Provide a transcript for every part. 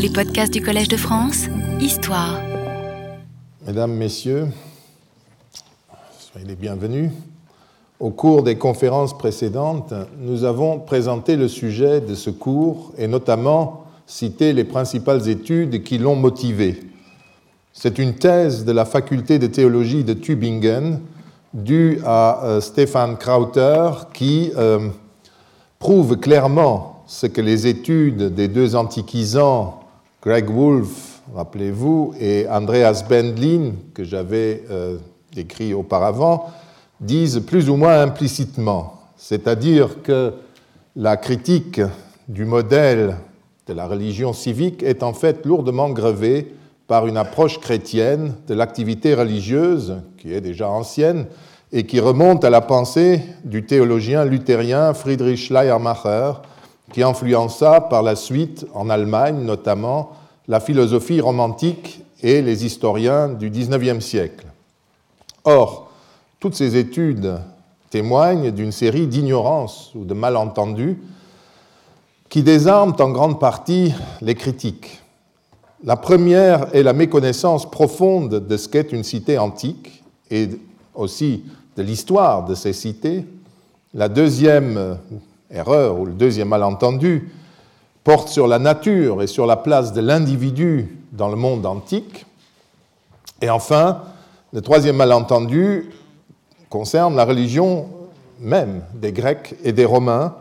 Les podcasts du Collège de France, Histoire. Mesdames, Messieurs, soyez les bienvenus. Au cours des conférences précédentes, nous avons présenté le sujet de ce cours et notamment cité les principales études qui l'ont motivé. C'est une thèse de la faculté de théologie de Tübingen due à euh, Stefan Krauter qui euh, prouve clairement ce que les études des deux antiquisants, Greg Wolfe, rappelez-vous, et Andreas Bendlin, que j'avais euh, auparavant, disent plus ou moins implicitement. C'est-à-dire que la critique du modèle de la religion civique est en fait lourdement grevée par une approche chrétienne de l'activité religieuse, qui est déjà ancienne, et qui remonte à la pensée du théologien luthérien Friedrich Schleiermacher, qui influença par la suite, en Allemagne notamment, la philosophie romantique et les historiens du XIXe siècle. Or, toutes ces études témoignent d'une série d'ignorances ou de malentendus qui désarment en grande partie les critiques. La première est la méconnaissance profonde de ce qu'est une cité antique et aussi de l'histoire de ces cités. La deuxième erreur ou le deuxième malentendu porte sur la nature et sur la place de l'individu dans le monde antique. Et enfin, le troisième malentendu concerne la religion même des Grecs et des Romains,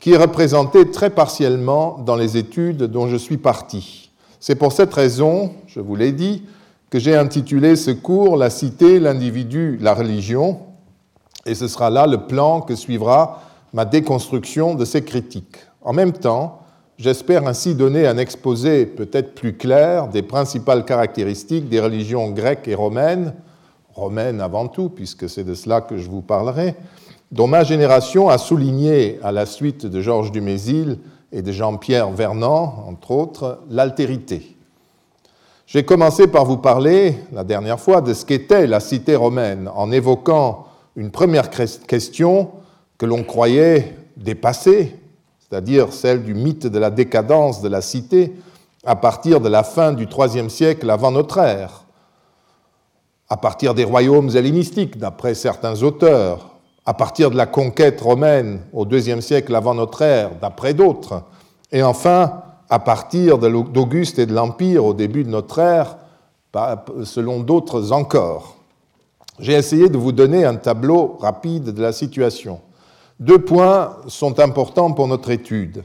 qui est représentée très partiellement dans les études dont je suis parti. C'est pour cette raison, je vous l'ai dit, que j'ai intitulé ce cours La cité, l'individu, la religion, et ce sera là le plan que suivra ma déconstruction de ces critiques. En même temps, j'espère ainsi donner un exposé peut-être plus clair des principales caractéristiques des religions grecques et romaines, romaines avant tout, puisque c'est de cela que je vous parlerai, dont ma génération a souligné, à la suite de Georges Dumézil et de Jean-Pierre Vernant, entre autres, l'altérité. J'ai commencé par vous parler, la dernière fois, de ce qu'était la cité romaine, en évoquant une première question que l'on croyait dépassée, c'est-à-dire celle du mythe de la décadence de la cité, à partir de la fin du IIIe siècle avant notre ère, à partir des royaumes hellénistiques, d'après certains auteurs, à partir de la conquête romaine au IIe siècle avant notre ère, d'après d'autres, et enfin à partir d'Auguste et de l'Empire au début de notre ère, selon d'autres encore. J'ai essayé de vous donner un tableau rapide de la situation. Deux points sont importants pour notre étude.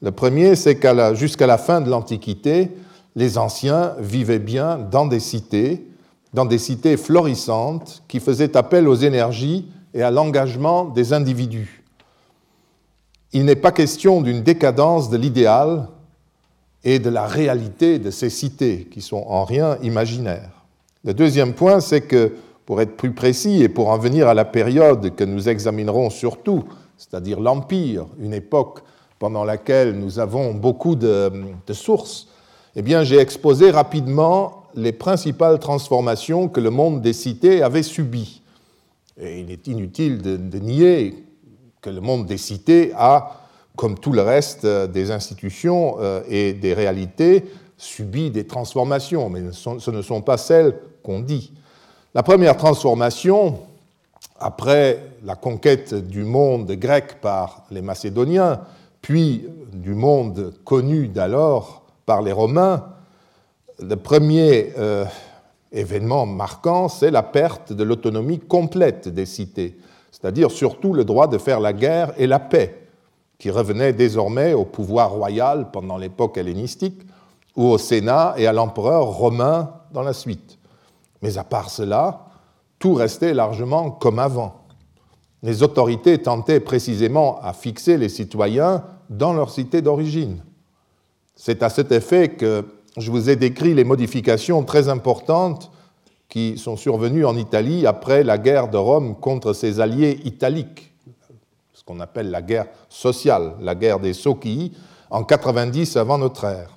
Le premier, c'est qu'à jusqu'à la fin de l'Antiquité, les anciens vivaient bien dans des cités, dans des cités florissantes qui faisaient appel aux énergies et à l'engagement des individus. Il n'est pas question d'une décadence de l'idéal et de la réalité de ces cités qui sont en rien imaginaires. Le deuxième point, c'est que pour être plus précis et pour en venir à la période que nous examinerons surtout, c'est-à-dire l'Empire, une époque pendant laquelle nous avons beaucoup de, sources, eh j'ai exposé rapidement les principales transformations que le monde des cités avait subies. Et il est inutile de, de nier que le monde des cités a, comme tout le reste des institutions euh, et des réalités, subi des transformations, mais ce ne sont pas celles qu'on dit. La première transformation, après la conquête du monde grec par les Macédoniens, puis du monde connu d'alors par les Romains, le premier euh, événement marquant, c'est la perte de l'autonomie complète des cités, c'est-à-dire surtout le droit de faire la guerre et la paix, qui revenait désormais au pouvoir royal pendant l'époque hellénistique, ou au Sénat et à l'empereur romain dans la suite. Mais à part cela, tout restait largement comme avant. Les autorités tentaient précisément à fixer les citoyens dans leur cité d'origine. C'est à cet effet que je vous ai décrit les modifications très importantes qui sont survenues en Italie après la guerre de Rome contre ses alliés italiques, ce qu'on appelle la guerre sociale, la guerre des Socii, en 90 avant notre ère.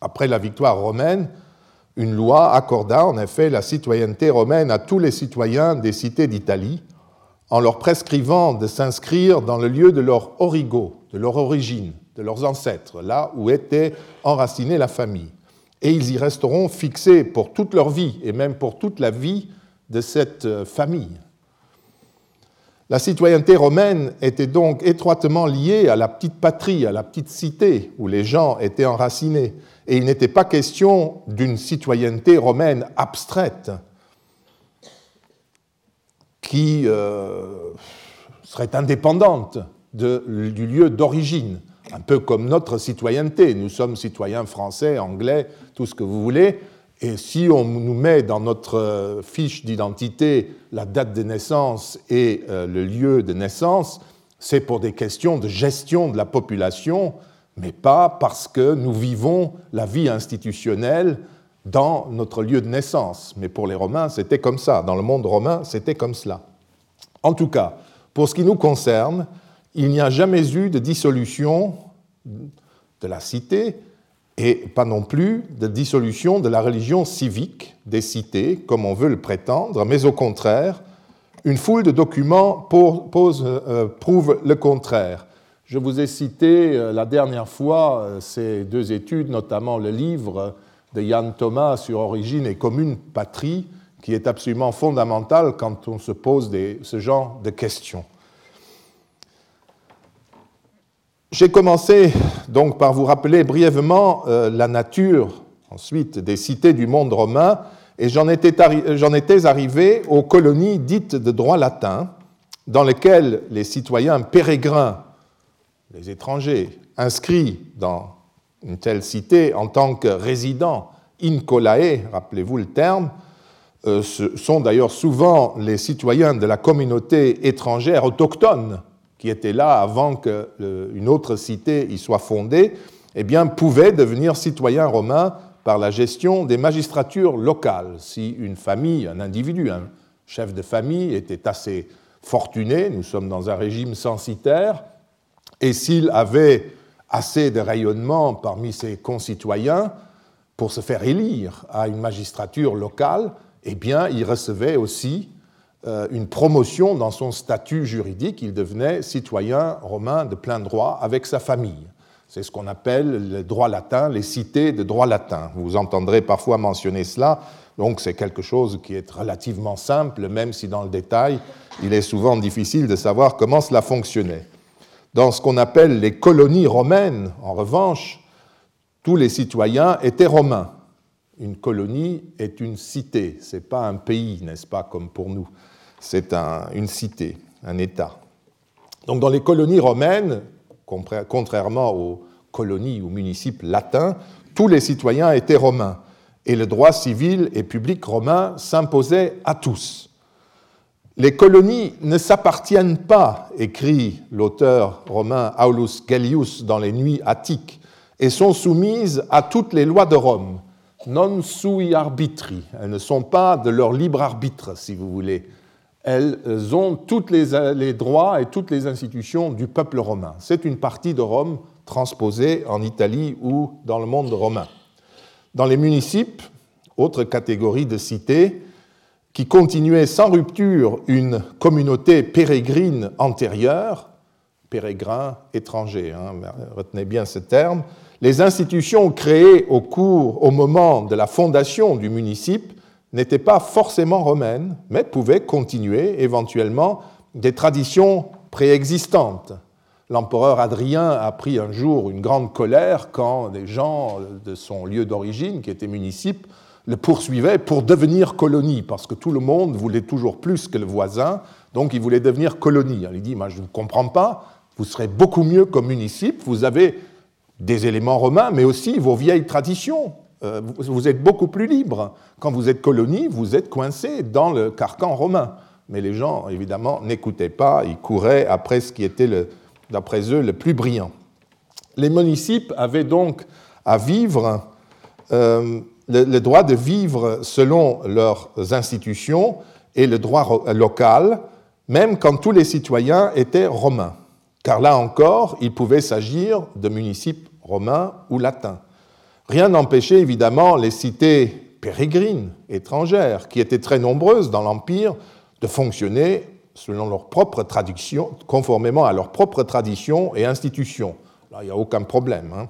Après la victoire romaine, une loi accorda en effet la citoyenneté romaine à tous les citoyens des cités d'Italie, en leur prescrivant de s'inscrire dans le lieu de leur origo, de leur origine, de leurs ancêtres, là où était enracinée la famille. Et ils y resteront fixés pour toute leur vie, et même pour toute la vie de cette euh, famille. La citoyenneté romaine était donc étroitement liée à la petite patrie, à la petite cité où les gens étaient enracinés. Et il n'était pas question d'une citoyenneté romaine abstraite qui euh, serait indépendante du lieu d'origine, un peu comme notre citoyenneté. Nous sommes citoyens français, anglais, tout ce que vous voulez, et si on nous met dans notre euh, fiche d'identité la date de naissance et euh, le lieu de naissance, c'est pour des questions de gestion de la population, mais pas parce que nous vivons la vie institutionnelle dans notre lieu de naissance. Mais pour les Romains, c'était comme ça. Dans le monde romain, c'était comme cela. En tout cas, pour ce qui nous concerne, il n'y a jamais eu de dissolution de la cité et pas non plus de dissolution de la religion civique des cités, comme on veut le prétendre, mais au contraire, une foule de documents euh, prouve le contraire. Je vous ai cité euh, la dernière fois euh, ces deux études, notamment le livre de Yann Thomas sur origine et commune patrie, qui est absolument fondamental quand on se pose ce genre de questions. J'ai commencé donc par vous rappeler brièvement euh, la nature ensuite des cités du monde romain et j'en étais, étais, arrivé aux colonies dites de droit latin dans lesquelles les citoyens pérégrins, les étrangers, inscrits dans une telle cité en tant que résidents incolae, rappelez-vous le terme, euh, sont d'ailleurs souvent les citoyens de la communauté étrangère autochtone qui était là avant qu'une autre cité y soit fondée, eh bien, pouvaient devenir citoyens romains par la gestion des magistratures locales. Si une famille, un individu, un chef de famille était assez fortuné, nous sommes dans un régime censitaire, et s'il avait assez de rayonnement parmi ses concitoyens pour se faire élire à une magistrature locale, eh bien, il recevait aussi une promotion dans son statut juridique, il devenait citoyen romain de plein droit avec sa famille. C'est ce qu'on appelle le droit latin, les cités de droit latin. Vous entendrez parfois mentionner cela, donc c'est quelque chose qui est relativement simple, même si dans le détail, il est souvent difficile de savoir comment cela fonctionnait. Dans ce qu'on appelle les colonies romaines, en revanche, tous les citoyens étaient romains. Une colonie est une cité, ce n'est pas un pays, n'est-ce pas, comme pour nous c'est une cité, un État. Donc dans les colonies romaines, contrairement aux colonies ou municipes latins, tous les citoyens étaient romains et le droit civil et public romain s'imposait à tous. Les colonies ne s'appartiennent pas, écrit l'auteur romain Aulus Gellius dans les Nuits attiques, et sont soumises à toutes les lois de Rome, non sui arbitri. Elles ne sont pas de leur libre arbitre, si vous voulez elles ont tous les, droits et toutes les institutions du peuple romain. C'est une partie de Rome transposée en Italie ou dans le monde romain. Dans les municipes, autre catégorie de cités, qui continuaient sans rupture une communauté pérégrine antérieure, pérégrin étranger, hein, retenez bien ce terme, les institutions créées au cours, au moment de la fondation du municipe n'étaient pas forcément romaines, mais pouvaient continuer éventuellement des traditions préexistantes. L'empereur Adrien a pris un jour une grande colère quand des gens de son lieu d'origine, qui était municipe, le poursuivaient pour devenir colonie, parce que tout le monde voulait toujours plus que le voisin, donc il voulait devenir colonie. Il dit, moi je ne comprends pas, vous serez beaucoup mieux comme municipe, vous avez des éléments romains, mais aussi vos vieilles traditions. Euh, vous êtes beaucoup plus libre. Quand vous êtes colonie, vous êtes coincé dans le carcan romain. Mais les gens, évidemment, n'écoutaient pas, ils couraient après ce qui était, d'après eux, le plus brillant. Les municipes avaient donc à vivre, euh, le, droit de vivre selon leurs institutions et le droit local, même quand tous les citoyens étaient romains. Car là encore, il pouvait s'agir de municipes romains ou latins. Rien n'empêchait évidemment les cités pérégrines, étrangères, qui étaient très nombreuses dans l'Empire, de fonctionner selon leur propre tradition, conformément à leurs propres traditions et institutions. Il n'y a aucun problème. Hein.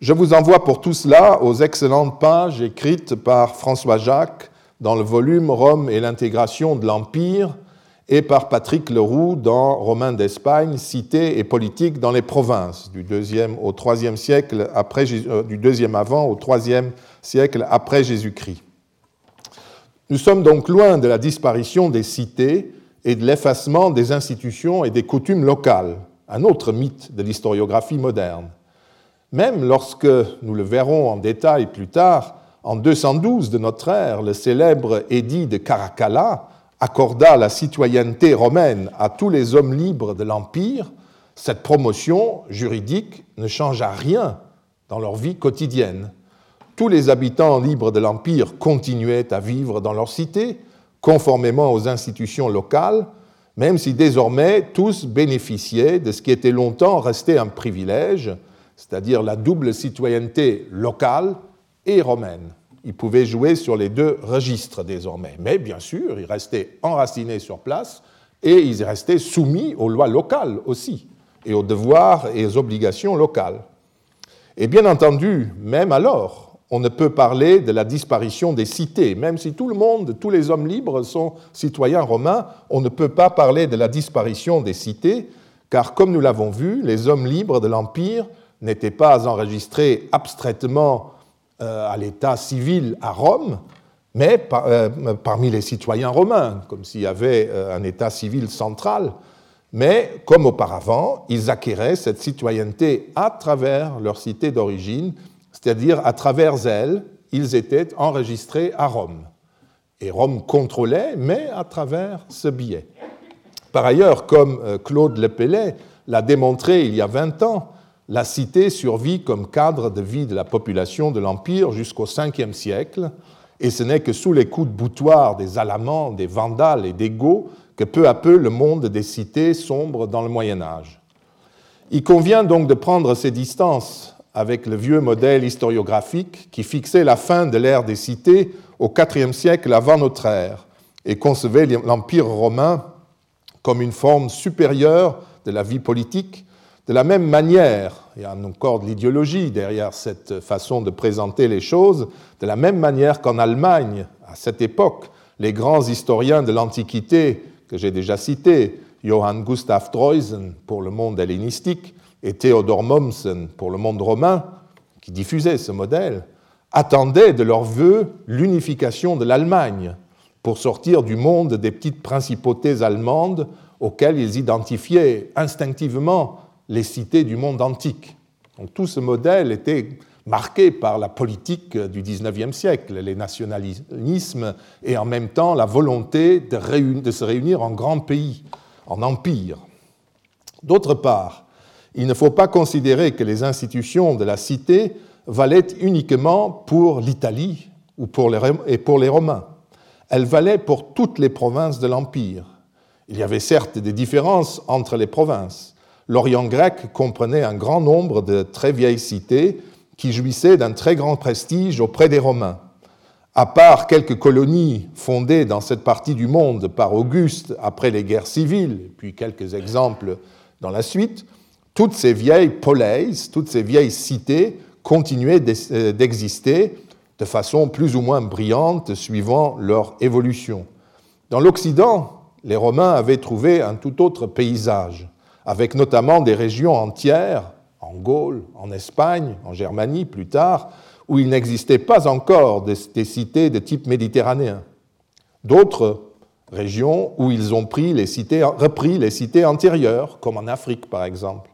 Je vous envoie pour tout cela aux excellentes pages écrites par François Jacques dans le volume Rome et l'intégration de l'Empire et par Patrick Leroux dans Romain d'Espagne, Cité et politique dans les provinces, du deuxième au troisième siècle après, euh, du avant au troisième siècle après Jésus-Christ. Nous sommes donc loin de la disparition des cités et de l'effacement des institutions et des coutumes locales, un autre mythe de l'historiographie moderne. Même lorsque, nous le verrons en détail plus tard, en 212 de notre ère, le célèbre édit de Caracalla accorda la citoyenneté romaine à tous les hommes libres de l'Empire, cette promotion juridique ne changea rien dans leur vie quotidienne. Tous les habitants libres de l'Empire continuaient à vivre dans leur cité, conformément aux institutions locales, même si désormais tous bénéficiaient de ce qui était longtemps resté un privilège, c'est-à-dire la double citoyenneté locale et romaine il pouvait jouer sur les deux registres désormais. Mais bien sûr, il restait enraciné sur place et il restait soumis aux lois locales aussi, et aux devoirs et aux obligations locales. Et bien entendu, même alors, on ne peut parler de la disparition des cités. Même si tout le monde, tous les hommes libres sont citoyens romains, on ne peut pas parler de la disparition des cités, car comme nous l'avons vu, les hommes libres de l'Empire n'étaient pas enregistrés abstraitement à l'état civil à Rome, mais euh, parmi les citoyens romains, comme s'il y avait euh, un état civil central. Mais comme auparavant, ils acquéraient cette citoyenneté à travers leur cité d'origine, c'est-à-dire à travers elle, ils étaient enregistrés à Rome. Et Rome contrôlait, mais à travers ce biais. Par ailleurs, comme Claude Lepellet l'a démontré il y a 20 ans, la cité survit comme cadre de vie de la population de l'Empire jusqu'au 5e siècle, et ce n'est que sous les coups de boutoir des Alamans, des Vandales et des Goths que peu à peu le monde des cités sombre dans le Moyen Âge. Il convient donc de prendre ses distances avec le vieux modèle historiographique qui fixait la fin de l'ère des cités au IVe siècle avant notre ère et concevait l'Empire romain comme une forme supérieure de la vie politique de la même manière, il y a encore de l'idéologie derrière cette façon de présenter les choses, de la même manière qu'en Allemagne, à cette époque, les grands historiens de l'Antiquité que j'ai déjà cités, Johann Gustav Treusen pour le monde hellénistique et Theodor Mommsen pour le monde romain, qui diffusaient ce modèle, attendaient de leur vœu l'unification de l'Allemagne pour sortir du monde des petites principautés allemandes auxquelles ils identifiaient instinctivement les cités du monde antique. Tout ce modèle était marqué par la politique du XIXe siècle, les nationalismes et en même temps la volonté de, se réunir en grands pays, en empire. D'autre part, il ne faut pas considérer que les institutions de la cité valaient uniquement pour l'Italie et pour les Romains. Elles valaient pour toutes les provinces de l'Empire. Il y avait certes des différences entre les provinces, l'Orient grec comprenait un grand nombre de très vieilles cités qui jouissaient d'un très grand prestige auprès des Romains. À part quelques colonies fondées dans cette partie du monde par Auguste après les guerres civiles, puis quelques exemples dans la suite, toutes ces vieilles poleis, toutes ces vieilles cités continuaient euh, d'exister de façon plus ou moins brillante suivant leur évolution. Dans l'Occident, les Romains avaient trouvé un tout autre paysage avec notamment des régions entières, en Gaule, en Espagne, en Germanie plus tard, où il n'existait pas encore des, cités de type méditerranéen. D'autres régions où ils ont repris les cités antérieures, comme en Afrique par exemple.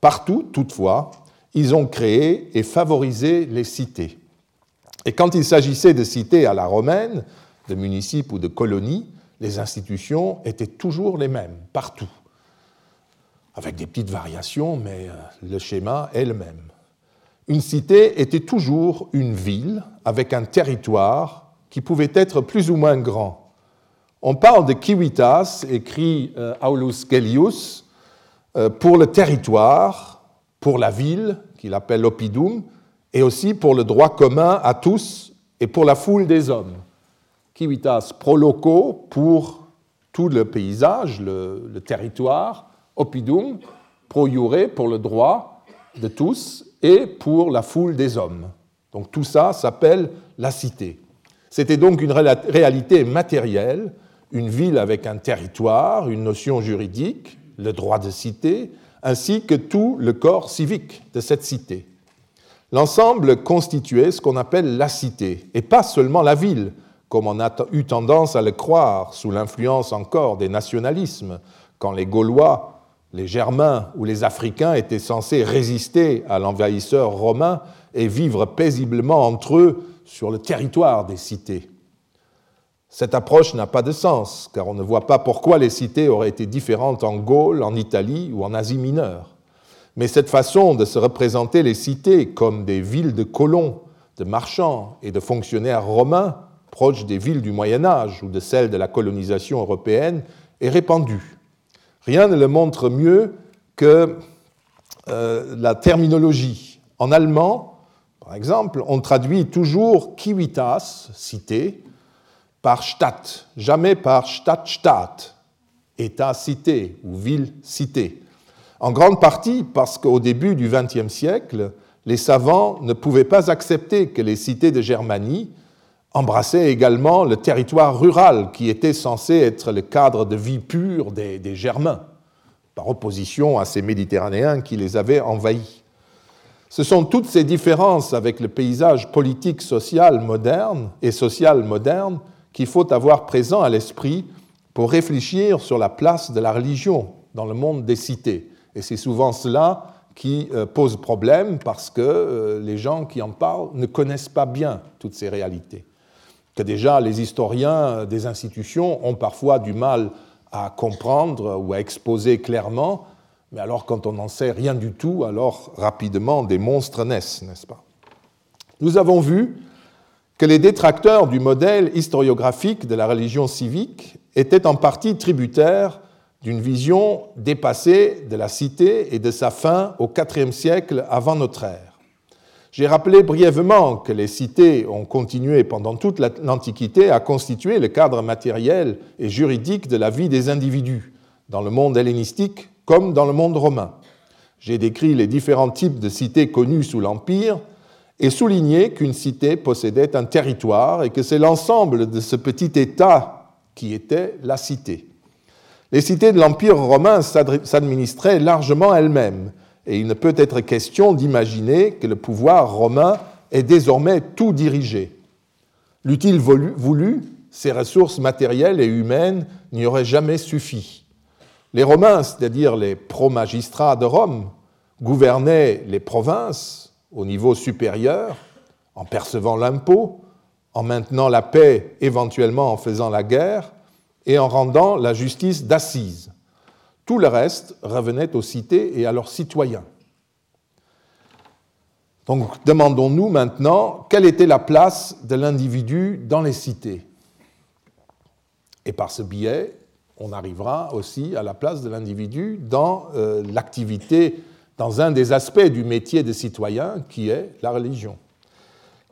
Partout, toutefois, ils ont créé et favorisé les cités. Et quand il s'agissait de cités à la romaine, de municipes ou de colonies, les institutions étaient toujours les mêmes, partout avec des petites variations, mais euh, le schéma est le même. Une cité était toujours une ville avec un territoire qui pouvait être plus ou moins grand. On parle de civitas, écrit euh, Aulus Gellius, euh, pour le territoire, pour la ville, qu'il appelle l'oppidum, et aussi pour le droit commun à tous et pour la foule des hommes. Civitas pro loco pour tout le paysage, le territoire, oppidum, pro jure, pour le droit, de tous et pour la foule des hommes. Donc tout ça s'appelle la cité. C'était donc une réalité matérielle, une ville avec un territoire, une notion juridique, le droit de cité, ainsi que tout le corps civique de cette cité. L'ensemble constituait ce qu'on appelle la cité, et pas seulement la ville, comme on a eu tendance à le croire sous l'influence encore des nationalismes, quand les Gaulois, les Germains ou les Africains étaient censés résister à l'envahisseur romain et vivre paisiblement entre eux sur le territoire des cités. Cette approche n'a pas de sens, car on ne voit pas pourquoi les cités auraient été différentes en Gaule, en Italie ou en Asie mineure. Mais cette façon de se représenter les cités comme des villes de colons, de marchands et de fonctionnaires romains, proches des villes du Moyen Âge ou de celles de la colonisation européenne, est répandue. Rien ne le montre mieux que euh, la terminologie. En allemand, par exemple, on traduit toujours civitas, cité, par Stadt, jamais par Stadt-Staat, État-cité ou ville-cité. En grande partie parce qu'au début du XXe siècle, les savants ne pouvaient pas accepter que les cités de Germanie embrassaient également le territoire rural qui était censé être le cadre de vie pure des, des Germains, par opposition à ces Méditerranéens qui les avaient envahis. Ce sont toutes ces différences avec le paysage politique social moderne et social moderne qu'il faut avoir présent à l'esprit pour réfléchir sur la place de la religion dans le monde des cités et c'est souvent cela qui euh, pose problème parce que euh, les gens qui en parlent ne connaissent pas bien toutes ces réalités. Que déjà les historiens des institutions ont parfois du mal à comprendre ou à exposer clairement, mais alors quand on n'en sait rien du tout, alors rapidement des monstres naissent, n'est-ce pas? Nous avons vu que les détracteurs du modèle historiographique de la religion civique étaient en partie tributaires d'une vision dépassée de la cité et de sa fin au IVe siècle avant notre ère. J'ai rappelé brièvement que les cités ont continué pendant toute l'Antiquité à constituer le cadre matériel et juridique de la vie des individus, dans le monde hellénistique comme dans le monde romain. J'ai décrit les différents types de cités connues sous l'Empire et souligné qu'une cité possédait un territoire et que c'est l'ensemble de ce petit État qui était la cité. Les cités de l'Empire romain s'administraient largement elles-mêmes, et il ne peut être question d'imaginer que le pouvoir romain ait désormais tout dirigé. L'utile voulu, ces ressources matérielles et humaines n'y auraient jamais suffi. Les Romains, c'est-à-dire les pro-magistrats de Rome, gouvernaient les provinces au niveau supérieur en percevant l'impôt, en maintenant la paix, éventuellement en faisant la guerre, et en rendant la justice d'assises. Tout le reste revenait aux cités et à leurs citoyens. Donc demandons-nous maintenant quelle était la place de l'individu dans les cités? Et par ce biais, on arrivera aussi à la place de l'individu dans euh, l'activité, dans un des aspects du métier de citoyen qui est la religion.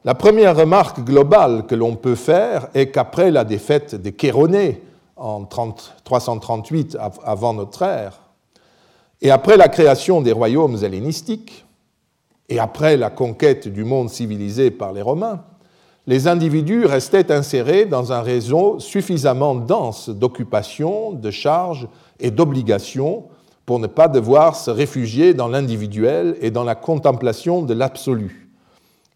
La première remarque globale que l'on peut faire est qu'après la défaite des Chéronées en 338 avant notre ère, et après la création des royaumes hellénistiques, et après la conquête du monde civilisé par les Romains, les individus restaient insérés dans un réseau suffisamment dense d'occupations, de charges et d'obligations pour ne pas devoir se réfugier dans l'individuel et dans la contemplation de l'absolu.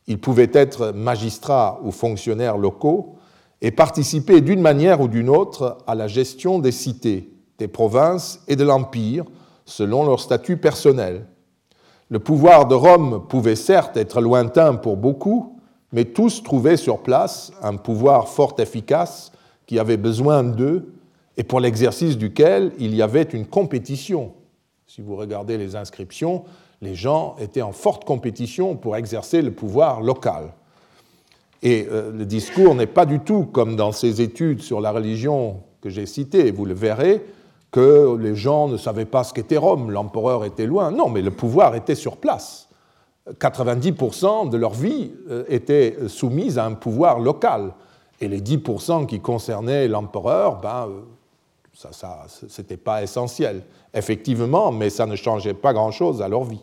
Ils pouvaient être magistrats ou fonctionnaires locaux, et participer d'une manière ou d'une autre à la gestion des cités, des provinces et de l'Empire, selon leur statut personnel. Le pouvoir de Rome pouvait certes être lointain pour beaucoup, mais tous trouvaient sur place un pouvoir fort efficace qui avait besoin d'eux et pour l'exercice duquel il y avait une compétition. Si vous regardez les inscriptions, les gens étaient en forte compétition pour exercer le pouvoir local. Et euh, le discours n'est pas du tout comme dans ces études sur la religion que j'ai citées, vous le verrez, que les gens ne savaient pas ce qu'était Rome, l'empereur était loin. Non, mais le pouvoir était sur place. 90% de leur vie euh, était soumise à un pouvoir local. Et les 10% qui concernaient l'empereur, ben, euh, ça c'était pas essentiel. Effectivement, mais ça ne changeait pas grand-chose à leur vie.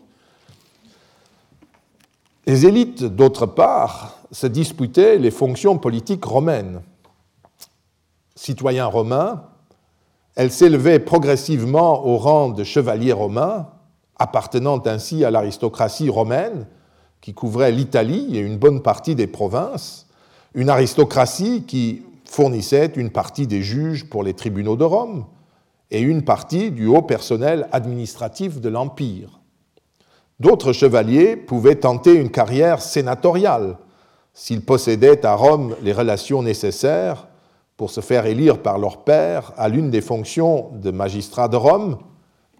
Les élites, d'autre part, se disputaient les fonctions politiques romaines. Citoyens romains, elles s'élevaient progressivement au rang de chevaliers romains, appartenant ainsi à l'aristocratie romaine, qui couvrait l'Italie et une bonne partie des provinces, une aristocratie qui fournissait une partie des juges pour les tribunaux de Rome et une partie du haut personnel administratif de l'Empire. D'autres chevaliers pouvaient tenter une carrière sénatoriale s'ils possédaient à Rome les relations nécessaires pour se faire élire par leur père à l'une des fonctions de magistrat de Rome,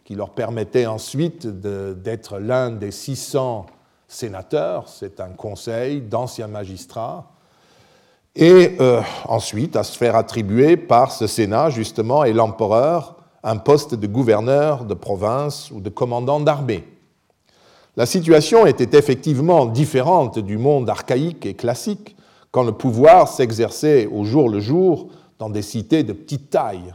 qui leur permettait ensuite d'être l'un des 600 sénateurs, c'est un conseil d'anciens magistrats, et euh, ensuite à se faire attribuer par ce Sénat, justement, et l'empereur, un poste de gouverneur de province ou de commandant d'armée. La situation était effectivement différente du monde archaïque et classique, quand le pouvoir s'exerçait au jour le jour dans des cités de petite taille.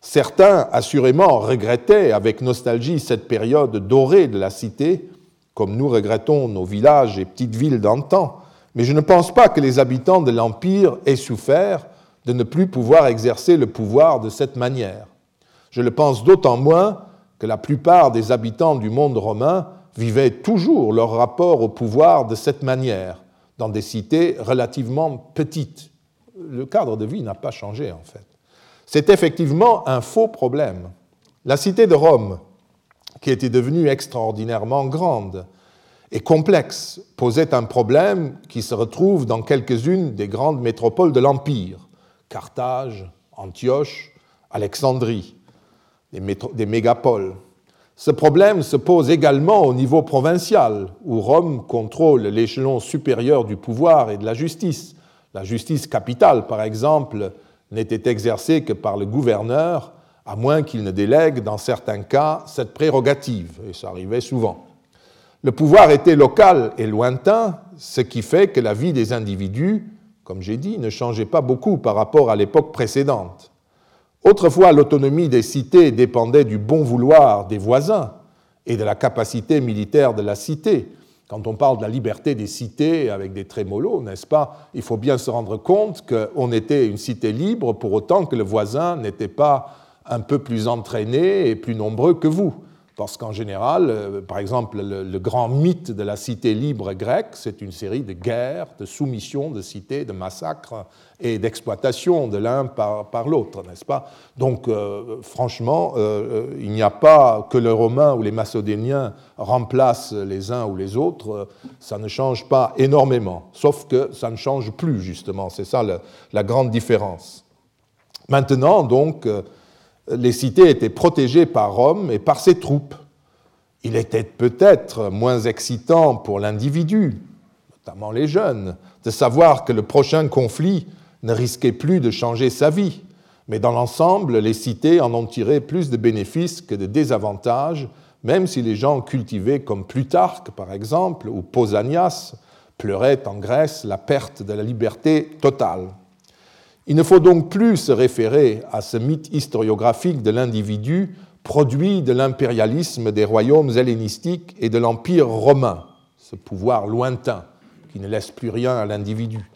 Certains, assurément, regrettaient avec nostalgie cette période dorée de la cité, comme nous regrettons nos villages et petites villes d'antan, mais je ne pense pas que les habitants de l'Empire aient souffert de ne plus pouvoir exercer le pouvoir de cette manière. Je le pense d'autant moins que la plupart des habitants du monde romain vivaient toujours leur rapport au pouvoir de cette manière, dans des cités relativement petites. Le cadre de vie n'a pas changé en fait. C'est effectivement un faux problème. La cité de Rome, qui était devenue extraordinairement grande, et complexe posait un problème qui se retrouve dans quelques-unes des grandes métropoles de l'Empire, Carthage, Antioche, Alexandrie, des, mégapoles. Ce problème se pose également au niveau provincial, où Rome contrôle l'échelon supérieur du pouvoir et de la justice. La justice capitale, par exemple, n'était exercée que par le gouverneur, à moins qu'il ne délègue, dans certains cas, cette prérogative, et ça arrivait souvent. Le pouvoir était local et lointain, ce qui fait que la vie des individus, comme j'ai dit, ne changeait pas beaucoup par rapport à l'époque précédente. Autrefois, l'autonomie des cités dépendait du bon vouloir des voisins et de la capacité militaire de la cité. Quand on parle de la liberté des cités avec des trémolos, n'est-ce pas Il faut bien se rendre compte qu'on était une cité libre pour autant que le voisin n'était pas un peu plus entraîné et plus nombreux que vous. Parce qu'en général, euh, par exemple, le, grand mythe de la cité libre grecque, c'est une série de guerres, de soumissions, de cités, de massacres et d'exploitation de l'un par, l'autre, n'est-ce pas? Donc, euh, franchement, euh, il n'y a pas que les Romains ou les Macédoniens remplacent les uns ou les autres, ça ne change pas énormément, sauf que ça ne change plus, justement, c'est ça la grande différence. Maintenant, donc, les cités étaient protégées par Rome et par ses troupes. Il était peut-être moins excitant pour l'individu, notamment les jeunes, de savoir que le prochain conflit ne risquait plus de changer sa vie, mais dans l'ensemble, les cités en ont tiré plus de bénéfices que de désavantages, même si les gens cultivés comme Plutarque, par exemple, ou Pausanias, pleuraient en Grèce la perte de la liberté totale. Il ne faut donc plus se référer à ce mythe historiographique de l'individu produit de l'impérialisme des royaumes hellénistiques et de l'Empire romain, ce pouvoir lointain qui ne laisse plus rien à l'individu.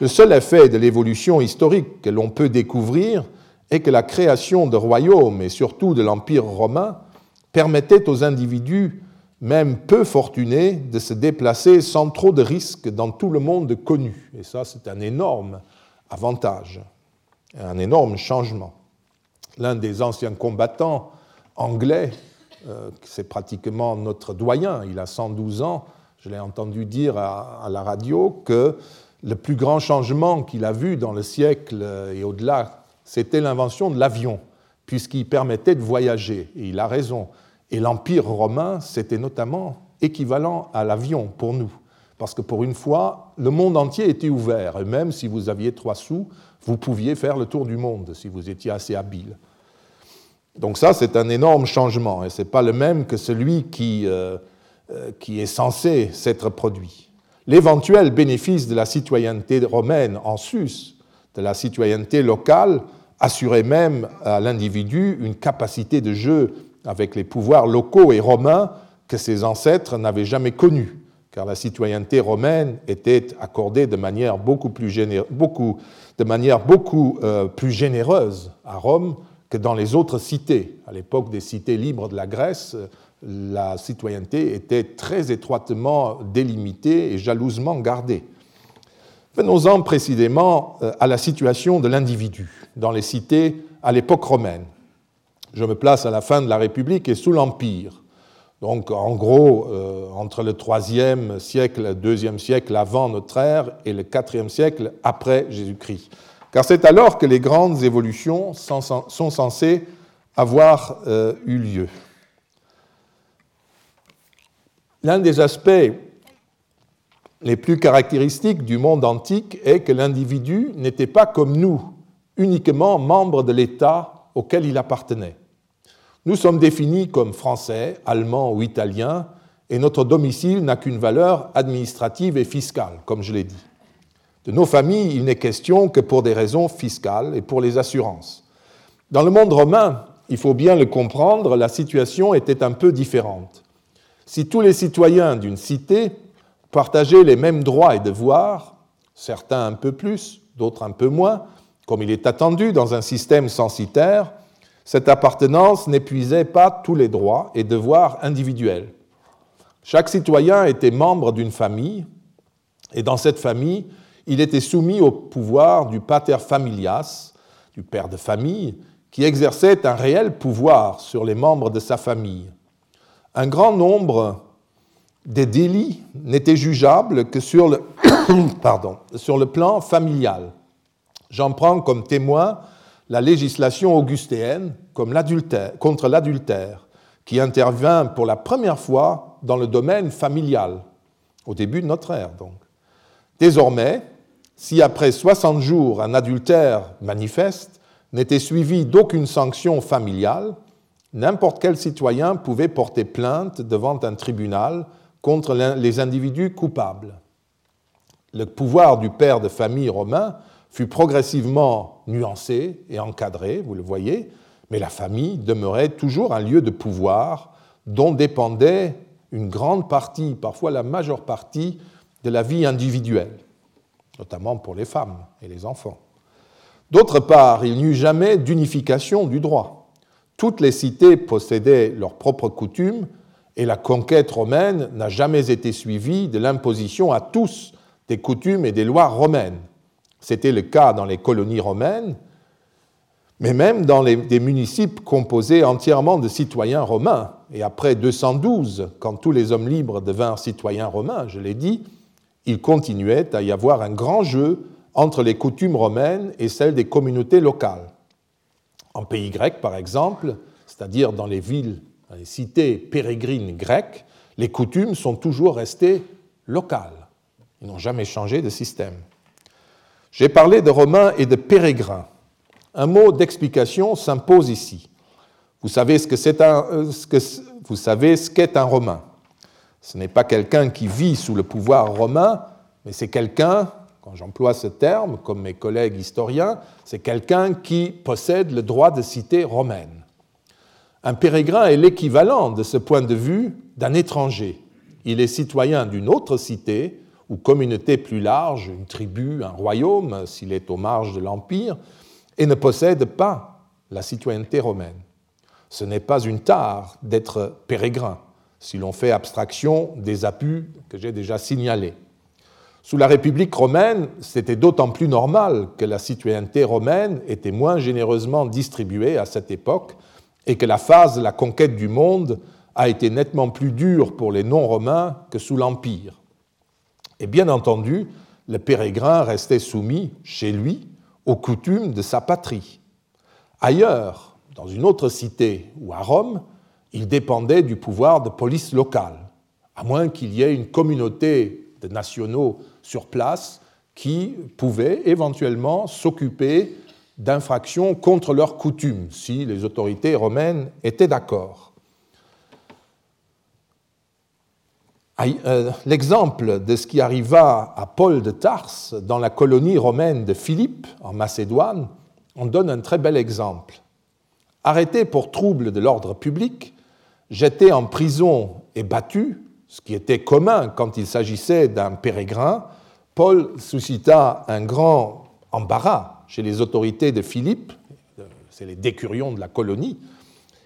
Le seul effet de l'évolution historique que l'on peut découvrir est que la création de royaumes et surtout de l'Empire romain permettait aux individus, même peu fortunés, de se déplacer sans trop de risques dans tout le monde connu. Et ça, c'est un énorme avantage, un énorme changement. L'un des anciens combattants anglais, euh, c'est pratiquement notre doyen, il a 112 ans, je l'ai entendu dire à, la radio que le plus grand changement qu'il a vu dans le siècle et au-delà, c'était l'invention de l'avion, puisqu'il permettait de voyager, et il a raison. Et l'Empire romain, c'était notamment équivalent à l'avion pour nous parce que pour une fois, le monde entier était ouvert, et même si vous aviez trois sous, vous pouviez faire le tour du monde si vous étiez assez habile. Donc ça, c'est un énorme changement, et ce n'est pas le même que celui qui, euh, euh, qui est censé s'être produit. L'éventuel bénéfice de la citoyenneté romaine en sus, de la citoyenneté locale, assurait même à l'individu une capacité de jeu avec les pouvoirs locaux et romains que ses ancêtres n'avaient jamais connue car la citoyenneté romaine était accordée de manière beaucoup euh, plus généreuse à Rome que dans les autres cités. À l'époque des cités libres de la Grèce, la citoyenneté était très étroitement délimitée et jalousement gardée. Venons-en précisément euh, à la situation de l'individu dans les cités à l'époque romaine. Je me place à la fin de la République et sous l'Empire. Donc en gros, euh, entre le 3e siècle, le 2e siècle avant notre ère et le 4e siècle après Jésus-Christ. Car c'est alors que les grandes évolutions sont, censées avoir euh, eu lieu. L'un des aspects les plus caractéristiques du monde antique est que l'individu n'était pas comme nous, uniquement membre de l'État auquel il appartenait. Nous sommes définis comme français, allemands ou italiens, et notre domicile n'a qu'une valeur administrative et fiscale, comme je l'ai dit. De nos familles, il n'est question que pour des raisons fiscales et pour les assurances. Dans le monde romain, il faut bien le comprendre, la situation était un peu différente. Si tous les citoyens d'une cité partager les mêmes droits et devoirs, certains un peu plus, d'autres un peu moins, comme il est attendu dans un système censitaire, cette appartenance n'épuisait pas tous les droits et devoirs individuels. Chaque citoyen était membre d'une famille, et dans cette famille, il était soumis au pouvoir du pater familias, du père de famille, qui exerçait un réel pouvoir sur les membres de sa famille. Un grand nombre des délits n'étaient jugeables que sur le, pardon, sur le plan familial. J'en prends comme témoin la législation augustéenne contre l'adultère, qui intervient pour la première fois dans le domaine familial, au début de notre ère donc. Désormais, si après 60 jours un adultère manifeste n'était suivi d'aucune sanction familiale, n'importe quel citoyen pouvait porter plainte devant un tribunal contre les individus coupables. Le pouvoir du père de famille romain fut progressivement nuancé et encadré, vous le voyez, mais la famille demeurait toujours un lieu de pouvoir dont dépendait une grande partie, parfois la majeure partie, de la vie individuelle, notamment pour les femmes et les enfants. D'autre part, il n'y eut jamais d'unification du droit. Toutes les cités possédaient leurs propres coutumes et la conquête romaine n'a jamais été suivie de l'imposition à tous des coutumes et des lois romaines. C'était le cas dans les colonies romaines, mais même dans des municipes composés entièrement de citoyens romains. Et après 212, quand tous les hommes libres devinrent citoyens romains, je l'ai dit, il continuait à y avoir un grand jeu entre les coutumes romaines et celles des communautés locales. En pays grec, par exemple, c'est-à-dire dans les villes dans les cités pérégrines grecques, les coutumes sont toujours restées locales. Ils n'ont jamais changé de système. J'ai parlé de Romains et de pérégrins. Un mot d'explication s'impose ici. Vous savez ce que c'est un, ce qu'est un Romain. Ce n'est pas quelqu'un qui vit sous le pouvoir romain, mais c'est quelqu'un, quand j'emploie ce terme, comme mes collègues historiens, c'est quelqu'un qui possède le droit de cité romaine. Un pérégrin est l'équivalent de ce point de vue d'un étranger. Il est citoyen d'une autre cité ou communauté plus large, une tribu, un royaume, s'il est aux marges de l'Empire, et ne possède pas la citoyenneté romaine. Ce n'est pas une tare d'être pérégrin, si l'on fait abstraction des abus que j'ai déjà signalés. Sous la République romaine, c'était d'autant plus normal que la citoyenneté romaine était moins généreusement distribuée à cette époque et que la phase de la conquête du monde a été nettement plus dure pour les non-romains que sous l'Empire. Et bien entendu, le pérégrin restait soumis, chez lui, aux coutumes de sa patrie. Ailleurs, dans une autre cité ou à Rome, il dépendait du pouvoir de police locale, à moins qu'il y ait une communauté de nationaux sur place qui pouvait éventuellement s'occuper d'infractions contre leurs coutumes, si les autorités romaines étaient d'accord. Euh, l'exemple de ce qui arriva à Paul de Tarse dans la colonie romaine de Philippe, en Macédoine, en donne un très bel exemple. Arrêté pour trouble de l'ordre public, jeté en prison et battu, ce qui était commun quand il s'agissait d'un pèlerin, Paul suscita un grand embarras chez les autorités de Philippe, c'est les décurions de la colonie,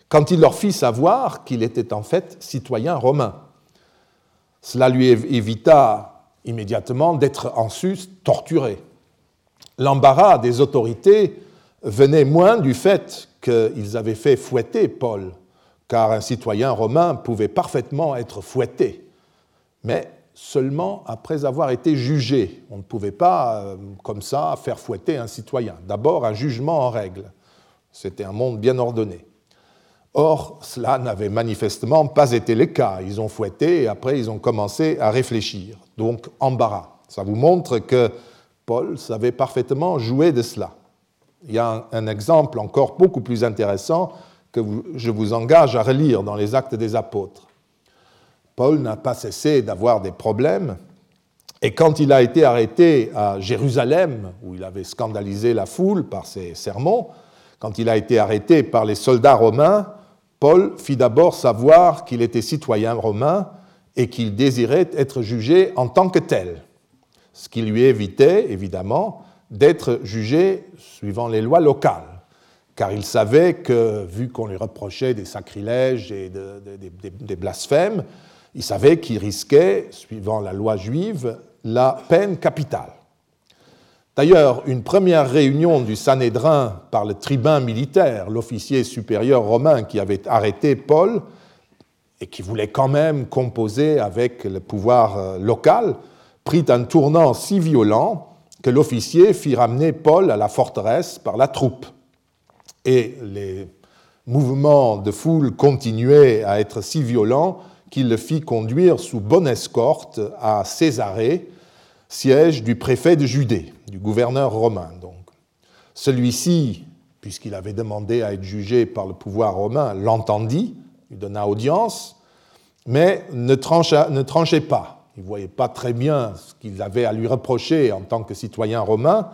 quand il leur fit savoir qu'il était en fait citoyen romain. Cela lui évita immédiatement d'être en sus torturé. L'embarras des autorités venait moins du fait qu'ils avaient fait fouetter Paul, car un citoyen romain pouvait parfaitement être fouetté, mais seulement après avoir été jugé. On ne pouvait pas, euh, comme ça, faire fouetter un citoyen. D'abord, un jugement en règle. C'était un monde bien ordonné. Or, cela n'avait manifestement pas été le cas. Ils ont fouetté et après ils ont commencé à réfléchir. Donc, embarras. Ça vous montre que Paul savait parfaitement jouer de cela. Il y a un, exemple encore beaucoup plus intéressant que je vous engage à relire dans les Actes des Apôtres. Paul n'a pas cessé d'avoir des problèmes, et quand il a été arrêté à Jérusalem, où il avait scandalisé la foule par ses sermons, quand il a été arrêté par les soldats romains, Paul fit d'abord savoir qu'il était citoyen romain et qu'il désirait être jugé en tant que tel, ce qui lui évitait, évidemment, d'être jugé suivant les lois locales, car il savait que, vu qu'on lui reprochait des sacrilèges et des blasphèmes, il savait qu'il risquait, suivant la loi juive, la peine capitale. D'ailleurs, une première réunion du Sanhédrin par le tribun militaire, l'officier supérieur romain qui avait arrêté Paul et qui voulait quand même composer avec le pouvoir euh, local, prit un tournant si violent que l'officier fit ramener Paul à la forteresse par la troupe. Et les mouvements de foule continuaient à être si violents qu'il le fit conduire sous bonne escorte à Césarée, siège du préfet de Judée, du gouverneur romain. Donc. Celui-ci, puisqu'il avait demandé à être jugé par le pouvoir romain, l'entendit, lui donna audience, mais ne, ne tranchait pas. Il ne voyait pas très bien ce qu'il avait à lui reprocher en tant que citoyen romain,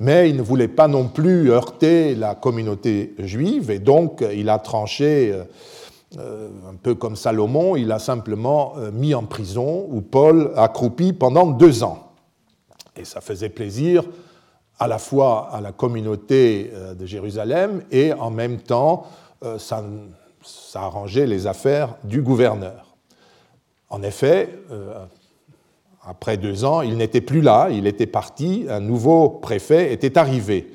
mais il ne voulait pas non plus heurter la communauté juive, et donc il a tranché, euh, euh, un peu comme Salomon, il a simplement euh, mis en prison, où Paul a croupi pendant deux ans. Et ça faisait plaisir à la fois à la communauté euh, de Jérusalem et en même temps, euh, ça, arrangeait les affaires du gouverneur. En effet, euh, après deux ans, il n'était plus là, il était parti, un nouveau préfet était arrivé,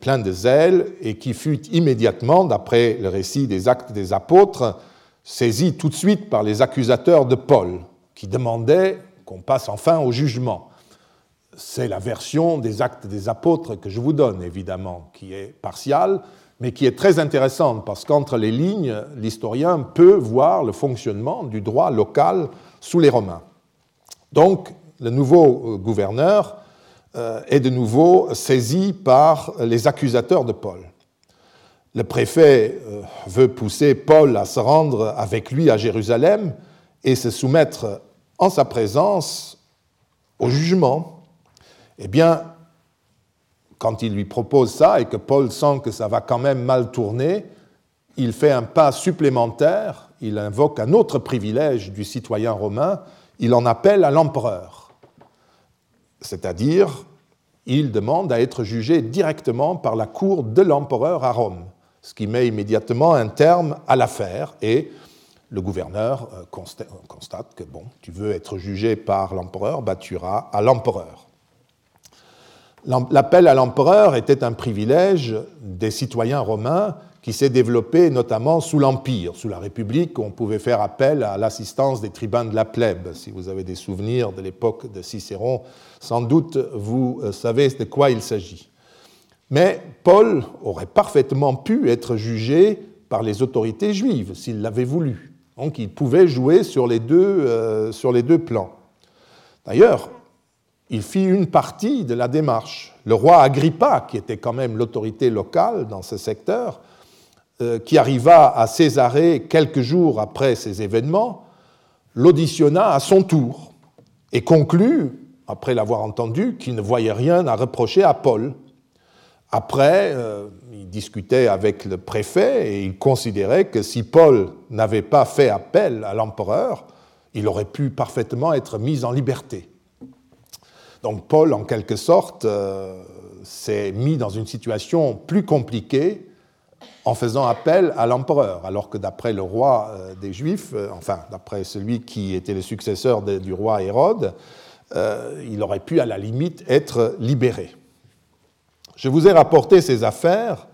plein de zèle, et qui fut immédiatement, d'après le récit des actes des apôtres, saisi tout de suite par les accusateurs de Paul, qui demandaient qu'on passe enfin au jugement c'est la version des actes des apôtres que je vous donne, évidemment, qui est partiale, mais qui est très intéressante, parce qu'entre les lignes, l'historien peut voir le fonctionnement du droit local sous les Romains. Donc, le nouveau euh, gouverneur euh, est de nouveau saisi par les accusateurs de Paul. Le préfet euh, veut pousser Paul à se rendre avec lui à Jérusalem et se soumettre en sa présence au jugement eh bien, quand il lui propose ça et que Paul sent que ça va quand même mal tourner, il fait un pas supplémentaire, il invoque un autre privilège du citoyen romain, il en appelle à l'empereur. C'est-à-dire, il demande à être jugé directement par la cour de l'empereur à Rome, ce qui met immédiatement un terme à l'affaire et le gouverneur euh, constate que, bon, tu veux être jugé par l'empereur, bah, tu iras à l'empereur. L'appel à l'empereur était un privilège des citoyens romains qui s'est développé notamment sous l'Empire. Sous la République, on pouvait faire appel à l'assistance des tribuns de la plèbe. Si vous avez des souvenirs de l'époque de Cicéron, sans doute vous euh, savez de quoi il s'agit. Mais Paul aurait parfaitement pu être jugé par les autorités juives s'il l'avait voulu. Donc il pouvait jouer sur les deux, euh, sur les deux plans. D'ailleurs, il fit une partie de la démarche. Le roi Agrippa, qui était quand même l'autorité locale dans ce secteur, euh, qui arriva à Césarée quelques jours après ces événements, l'auditionna à son tour et conclut, après l'avoir entendu, qu'il ne voyait rien à reprocher à Paul. Après, euh, il discutait avec le préfet et il considérait que si Paul n'avait pas fait appel à l'empereur, il aurait pu parfaitement être mis en liberté. Donc Paul, en quelque sorte, euh, s'est mis dans une situation plus compliquée en faisant appel à l'empereur, alors que d'après le roi euh, des Juifs, euh, enfin d'après celui qui était le successeur du roi Hérode, il aurait pu à la limite être libéré. Je vous ai rapporté ces affaires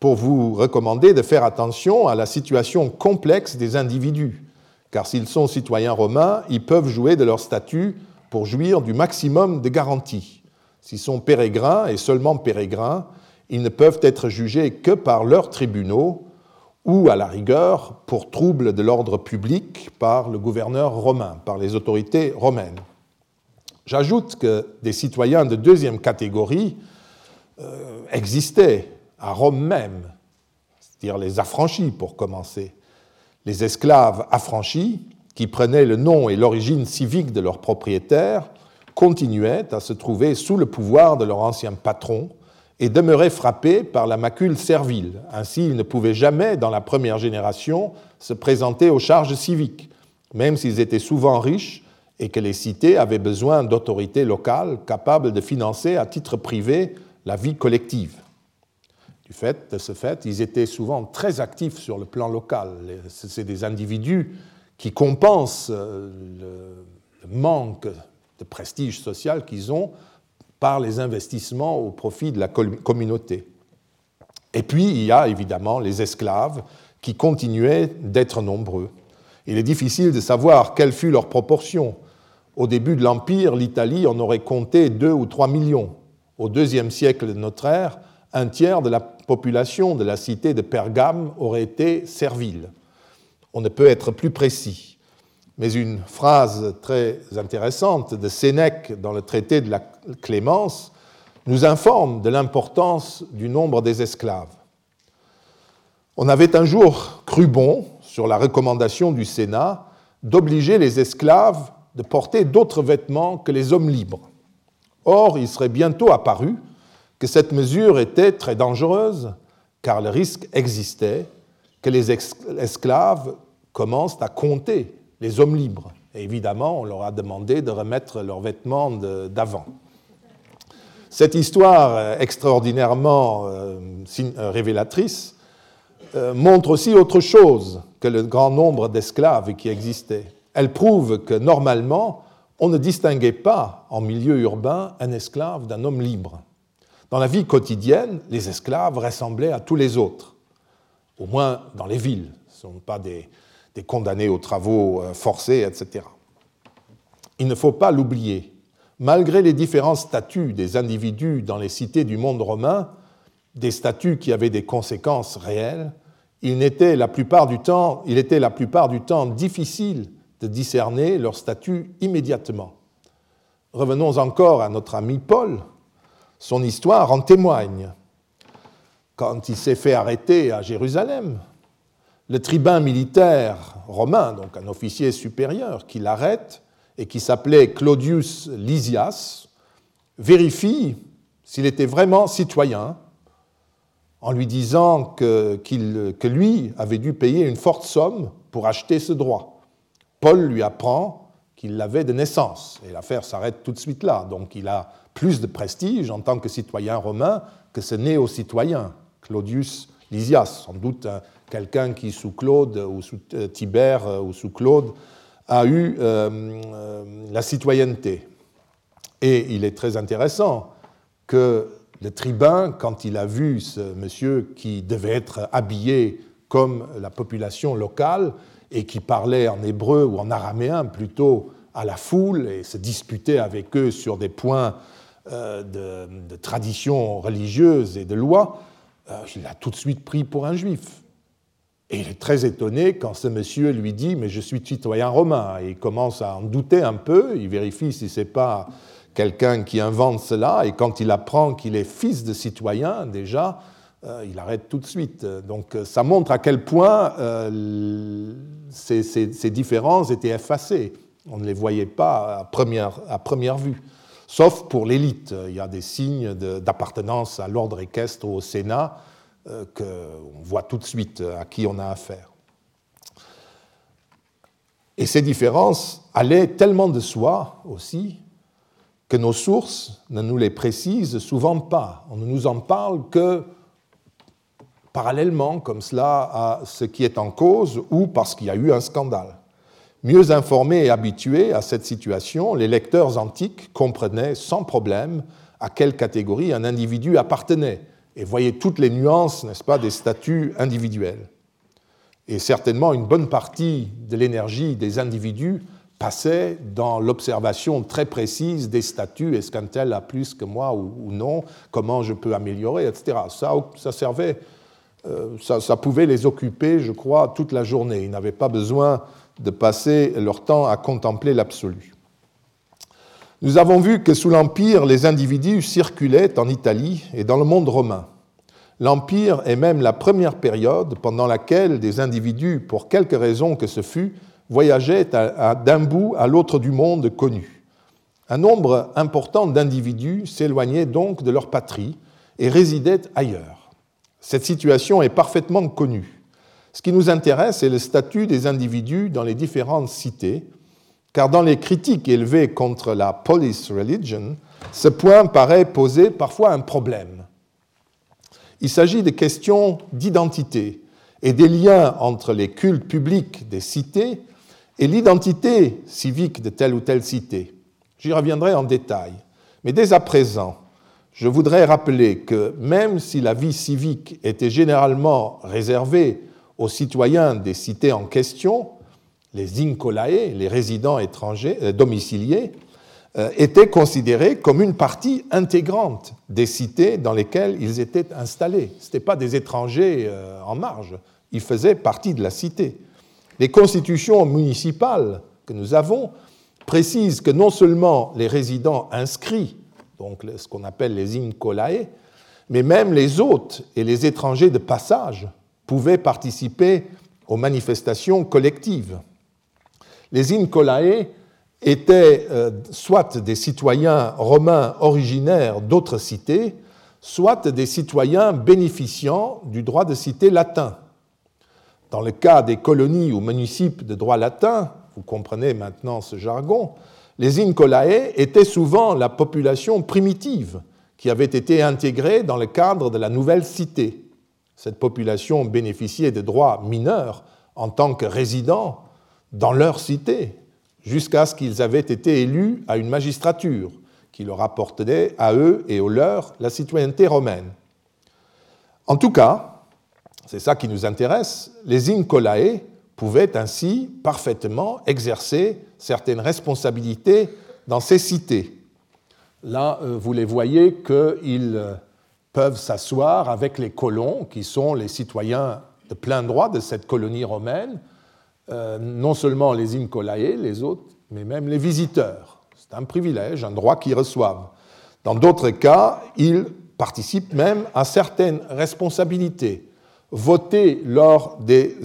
pour vous recommander de faire attention à la situation complexe des individus, car s'ils sont citoyens romains, ils peuvent jouer de leur statut pour jouir du maximum de garanties. S'ils sont pérégrins et seulement pérégrins, ils ne peuvent être jugés que par leurs tribunaux ou, à la rigueur, pour trouble de l'ordre public par le gouverneur romain, par les autorités romaines. J'ajoute que des citoyens de deuxième catégorie euh, existaient à Rome même, c'est-à-dire les affranchis pour commencer. Les esclaves affranchis, qui prenaient le nom et l'origine civique de leurs propriétaires, continuaient à se trouver sous le pouvoir de leur ancien patron et demeuraient frappés par la macule servile. Ainsi, ils ne pouvaient jamais, dans la première génération, se présenter aux charges civiques, même s'ils étaient souvent riches et que les cités avaient besoin d'autorités locales capables de financer à titre privé la vie collective fait, de ce fait, ils étaient souvent très actifs sur le plan local. C'est des individus qui compensent euh, le manque de prestige social qu'ils ont par les investissements au profit de la communauté. Et puis, il y a évidemment les esclaves qui continuaient d'être nombreux. Il est difficile de savoir quelle fut leur proportion. Au début de l'Empire, l'Italie en aurait compté 2 ou 3 millions. Au deuxième siècle de notre ère, un tiers de la population de la cité de Pergame aurait été servile. On ne peut être plus précis. Mais une phrase très intéressante de Sénèque dans le traité de la Clémence nous informe de l'importance du nombre des esclaves. On avait un jour cru bon, sur la recommandation du Sénat, d'obliger les esclaves de porter d'autres vêtements que les hommes libres. Or, il serait bientôt apparu que cette mesure était très dangereuse, car le risque existait que les esclaves commencent à compter les hommes libres. Et évidemment, on leur a demandé de remettre leurs vêtements d'avant. Cette histoire extraordinairement euh, euh, révélatrice euh, montre aussi autre chose que le grand nombre d'esclaves qui existaient. Elle prouve que normalement, on ne distinguait pas en milieu urbain un esclave d'un homme libre. Dans la vie quotidienne, les esclaves ressemblaient à tous les autres, au moins dans les villes. Ce ne sont pas des, condamnés aux travaux euh, forcés, etc. Il ne faut pas l'oublier. Malgré les différents statuts des individus dans les cités du monde romain, des statuts qui avaient des conséquences réelles, il était la plupart du temps, il était la plupart du temps difficile de discerner leur statut immédiatement. Revenons encore à notre ami Paul, son histoire en témoigne. Quand il s'est fait arrêter à Jérusalem, le tribun militaire romain, donc un officier supérieur, qui l'arrête et qui s'appelait Claudius Lysias, vérifie s'il était vraiment citoyen en lui disant que, lui avait dû payer une forte somme pour acheter ce droit. Paul lui apprend qu'il l'avait de naissance, et l'affaire s'arrête tout de suite là. Donc il a plus de prestige en tant que citoyen romain que ce néo-citoyen, Claudius Lysias, sans doute quelqu'un qui, sous Claude ou sous euh, Tibère euh, ou sous Claude, a eu euh, la citoyenneté. Et il est très intéressant que le tribun, quand il a vu ce monsieur qui devait être habillé comme la population locale et qui parlait en hébreu ou en araméen plutôt à la foule et se disputait avec eux sur des points euh, de, tradition religieuse et de loi, il l'a tout de suite pris pour un juif. Et il est très étonné quand ce monsieur lui dit Mais je suis citoyen romain. Et il commence à en douter un peu, il vérifie si ce n'est pas quelqu'un qui invente cela. Et quand il apprend qu'il est fils de citoyen, déjà, euh, il arrête tout de suite. Donc ça montre à quel point ces, ces, différences étaient effacées. On ne les voyait pas à première, à première vue sauf pour l'élite. Il y a des signes d'appartenance à l'ordre équestre ou au Sénat euh, qu'on voit tout de suite à qui on a affaire. Et ces différences allaient tellement de soi aussi que nos sources ne nous les précisent souvent pas. On ne nous en parle que parallèlement, comme cela, à ce qui est en cause ou parce qu'il y a eu un scandale. Mieux informés et habitués à cette situation, les lecteurs antiques comprenaient sans problème à quelle catégorie un individu appartenait et voyaient toutes les nuances, n'est-ce pas, des statuts individuels. Et certainement, une bonne partie de l'énergie des individus passait dans l'observation très précise des statuts, est-ce qu'un tel a plus que moi ou, non, comment je peux améliorer, etc. Ça, servait, euh, ça, pouvait les occuper, je crois, toute la journée. Ils n'avaient pas besoin de passer leur temps à contempler l'absolu. Nous avons vu que sous l'Empire, les individus circulaient en Italie et dans le monde romain. L'Empire est même la première période pendant laquelle des individus, pour quelque raison que ce fût, voyageaient d'un bout à l'autre du monde connu. Un nombre important d'individus s'éloignaient donc de leur patrie et résidaient ailleurs. Cette situation est parfaitement connue. Ce qui nous intéresse est le statut des individus dans les différentes cités, car dans les critiques élevées contre la police religion, ce point paraît poser parfois un problème. Il s'agit de questions d'identité et des liens entre les cultes publics des cités et l'identité civique de telle ou telle cité. J'y reviendrai en détail. Mais dès à présent, je voudrais rappeler que même si la vie civique était généralement réservée aux citoyens des cités en question, les incolae, les résidents étrangers euh, domiciliés, euh, étaient considérés comme une partie intégrante des cités dans lesquelles ils étaient installés. Ce n'étaient pas des étrangers euh, en marge, ils faisaient partie de la cité. Les constitutions municipales que nous avons précisent que non seulement les résidents inscrits, donc ce qu'on appelle les incolae, mais même les hôtes et les étrangers de passage pouvaient participer aux manifestations collectives. Les incolae étaient euh, soit des citoyens romains originaires d'autres cités, soit des citoyens bénéficiant du droit de cité latin. Dans le cas des colonies ou municipes de droit latin, vous comprenez maintenant ce jargon, les incolae étaient souvent la population primitive qui avait été intégrée dans le cadre de la nouvelle cité. Cette population bénéficiait de droits mineurs en tant que résidents dans leur cité, jusqu'à ce qu'ils avaient été élus à une magistrature qui leur apportait à eux et aux leurs la citoyenneté romaine. En tout cas, c'est ça qui nous intéresse, les incolae pouvaient ainsi parfaitement exercer certaines responsabilités dans ces cités. Là, euh, vous les voyez qu'ils euh, peuvent s'asseoir avec les colons, qui sont les citoyens de plein droit de cette colonie romaine, euh, non seulement les incolae, les autres, mais même les visiteurs. C'est un privilège, un droit qu'ils reçoivent. Dans d'autres cas, ils participent même à certaines responsabilités. Voter lors des,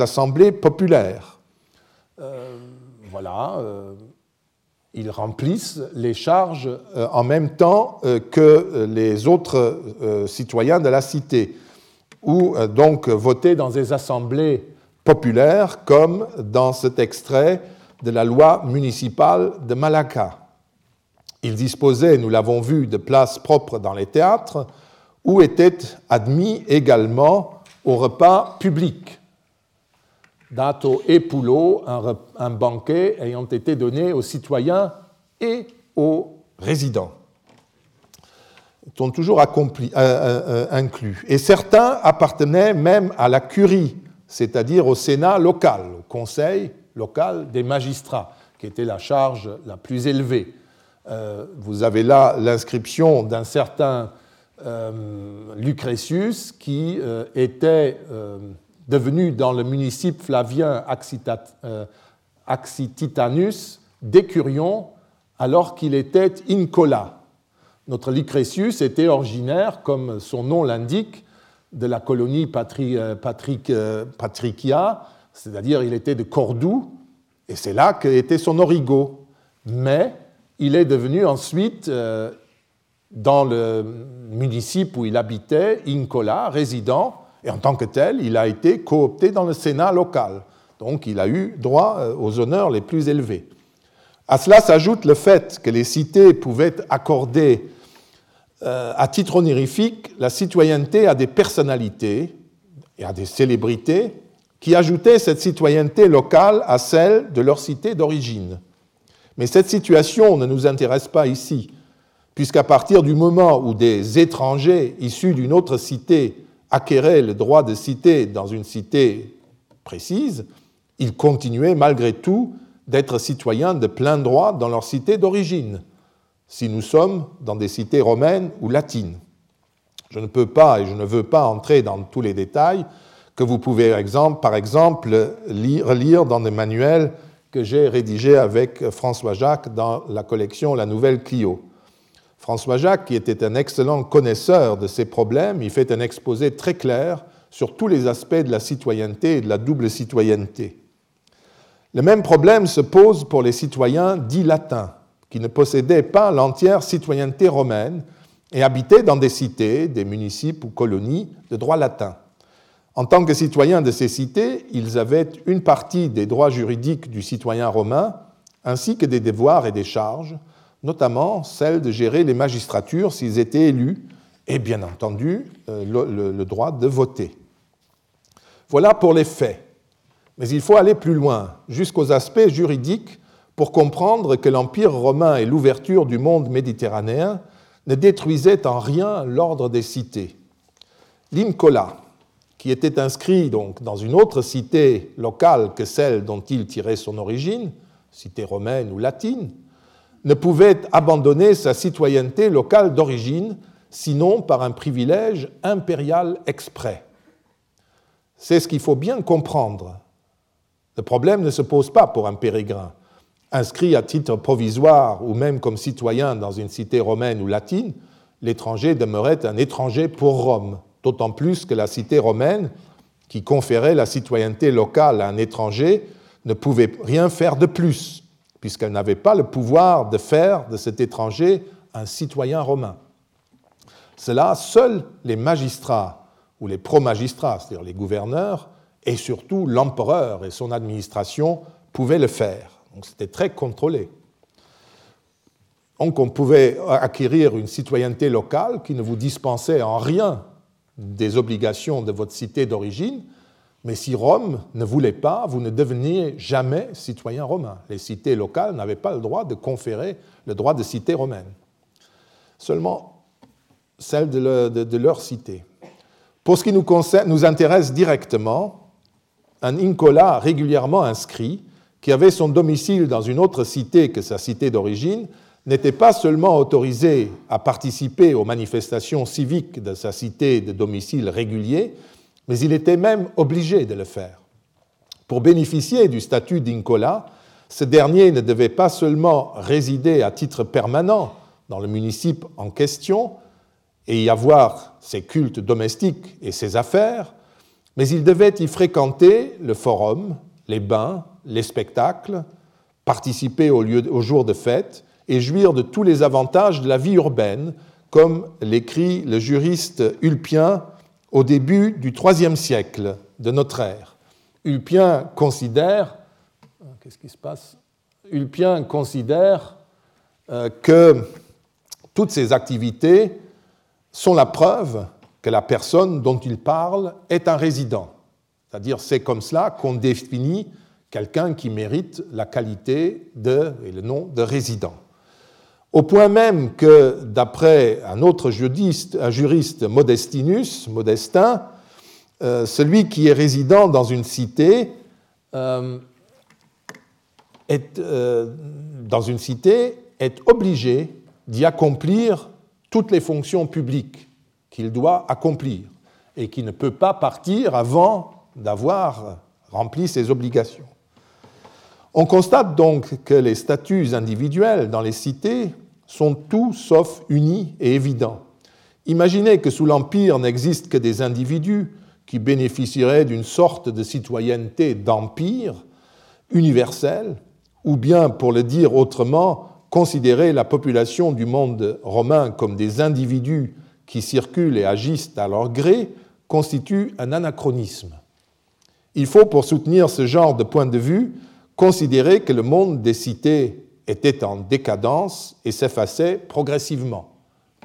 assemblées populaires. Euh, voilà, euh, ils remplissent les charges euh, en même temps euh, que euh, les autres citoyens de la cité, ou donc voter dans des assemblées populaires, comme dans cet extrait de la loi municipale de Malacca. Ils disposaient, nous l'avons vu, de places propres dans les théâtres, où étaient admis également au repas public dato e pulo, un, banquet ayant été donné aux citoyens et aux résidents. Ils sont toujours euh, euh, euh, inclus. Et certains appartenaient même à la curie, c'est-à-dire au Sénat local, au Conseil local des magistrats, qui était la charge la plus élevée. vous avez là l'inscription d'un certain Lucretius qui était devenu dans le municipe flavien Axititanus euh, décurion alors qu'il était incola. Notre Lucretius était originaire, comme son nom l'indique, de la colonie euh, euh, Patricia, c'est-à-dire il était de Cordoue, et c'est là qu'était son origo. Mais il est devenu ensuite, dans le municipe où il habitait, incola, résident, et en tant que tel, il a été coopté dans le Sénat local. donc il a eu droit euh, aux honneurs les plus élevés. À cela s'ajoute le fait que les cités pouvaient accorder euh, à titre honorifique la citoyenneté à des personnalités et à des célébrités qui ajoutaient cette citoyenneté locale à celle de leur cité d'origine. Mais cette situation ne nous intéresse pas ici, puisqu'à partir du moment où des étrangers issus d'une autre cité acquéraient le droit de cité dans une cité précise, ils continuaient malgré tout d'être citoyens de plein droit dans leur cité d'origine, si nous sommes dans des cités romaines ou latines. Je ne peux pas et je ne veux pas entrer dans tous les détails que vous pouvez par exemple lire dans des manuels que j'ai rédigés avec François Jacques dans la collection La Nouvelle Clio. François Jacques, qui était un excellent connaisseur de ces problèmes, il fait un exposé très clair sur tous les aspects de la citoyenneté et de la double citoyenneté. Le même problème se pose pour les citoyens dits latins, qui ne possédaient pas l'entière citoyenneté romaine et habitaient dans des cités, des municipes ou colonies de droit latin. En tant que citoyens de ces cités, ils avaient une partie des droits juridiques du citoyen romain, ainsi que des devoirs et des charges, notamment celle de gérer les magistratures s'ils étaient élus, et bien entendu euh, le, droit de voter. Voilà pour les faits. Mais il faut aller plus loin, jusqu'aux aspects juridiques, pour comprendre que l'Empire romain et l'ouverture du monde méditerranéen ne détruisaient en rien l'ordre des cités. L'Incola, qui était inscrit donc dans une autre cité locale que celle dont il tirait son origine, cité romaine ou latine, ne pouvait abandonner sa citoyenneté locale d'origine, sinon par un privilège impérial exprès. C'est ce qu'il faut bien comprendre. Le problème ne se pose pas pour un pérégrin. Inscrit à titre provisoire ou même comme citoyen dans une cité romaine ou latine, l'étranger demeurait un étranger pour Rome, d'autant plus que la cité romaine, qui conférait la citoyenneté locale à un étranger, ne pouvait rien faire de plus puisqu'elle n'avait pas le pouvoir de faire de cet étranger un citoyen romain. Cela, seuls les magistrats ou les pro-magistrats, c'est-à-dire les gouverneurs, et surtout l'empereur et son administration pouvaient le faire. Donc c'était très contrôlé. Donc on pouvait acquérir une citoyenneté locale qui ne vous dispensait en rien des obligations de votre cité d'origine, mais si Rome ne voulait pas, vous ne deveniez jamais citoyen romain. Les cités locales n'avaient pas le droit de conférer le droit de cité romaine. Seulement celle de, leur cité. Pour ce qui nous, concerne, nous intéresse directement, un incola régulièrement inscrit, qui avait son domicile dans une autre cité que sa cité d'origine, n'était pas seulement autorisé à participer aux manifestations civiques de sa cité de domicile régulier, mais il était même obligé de le faire. Pour bénéficier du statut d'incola, ce dernier ne devait pas seulement résider à titre permanent dans le municipe en question et y avoir ses cultes domestiques et ses affaires, mais il devait y fréquenter le forum, les bains, les spectacles, participer aux, aux jours de fête et jouir de tous les avantages de la vie urbaine, comme l'écrit le juriste Ulpien au début du IIIe siècle de notre ère. Ulpien considère, qu'est-ce qui se passe? Ulpien considère euh, que toutes ces activités sont la preuve que la personne dont il parle est un résident. C'est-à-dire c'est comme cela qu'on définit quelqu'un qui mérite la qualité de, et le nom de résident au point même que, d'après un autre juriste, un juriste Modestinus, Modestin, euh, celui qui est résident dans une cité euh, est, euh, dans une cité est obligé d'y accomplir toutes les fonctions publiques qu'il doit accomplir et qui ne peut pas partir avant d'avoir rempli ses obligations. On constate donc que les statuts individuels dans les cités sont tout sauf unis et évidents. Imaginez que sous l'Empire n'existent que des individus qui bénéficieraient d'une sorte de citoyenneté d'empire universelle, ou bien, pour le dire autrement, considérer la population du monde romain comme des individus qui circulent et agissent à leur gré constitue un anachronisme. Il faut, pour soutenir ce genre de point de vue, considérer que le monde des cités était en décadence et s'effaçait progressivement.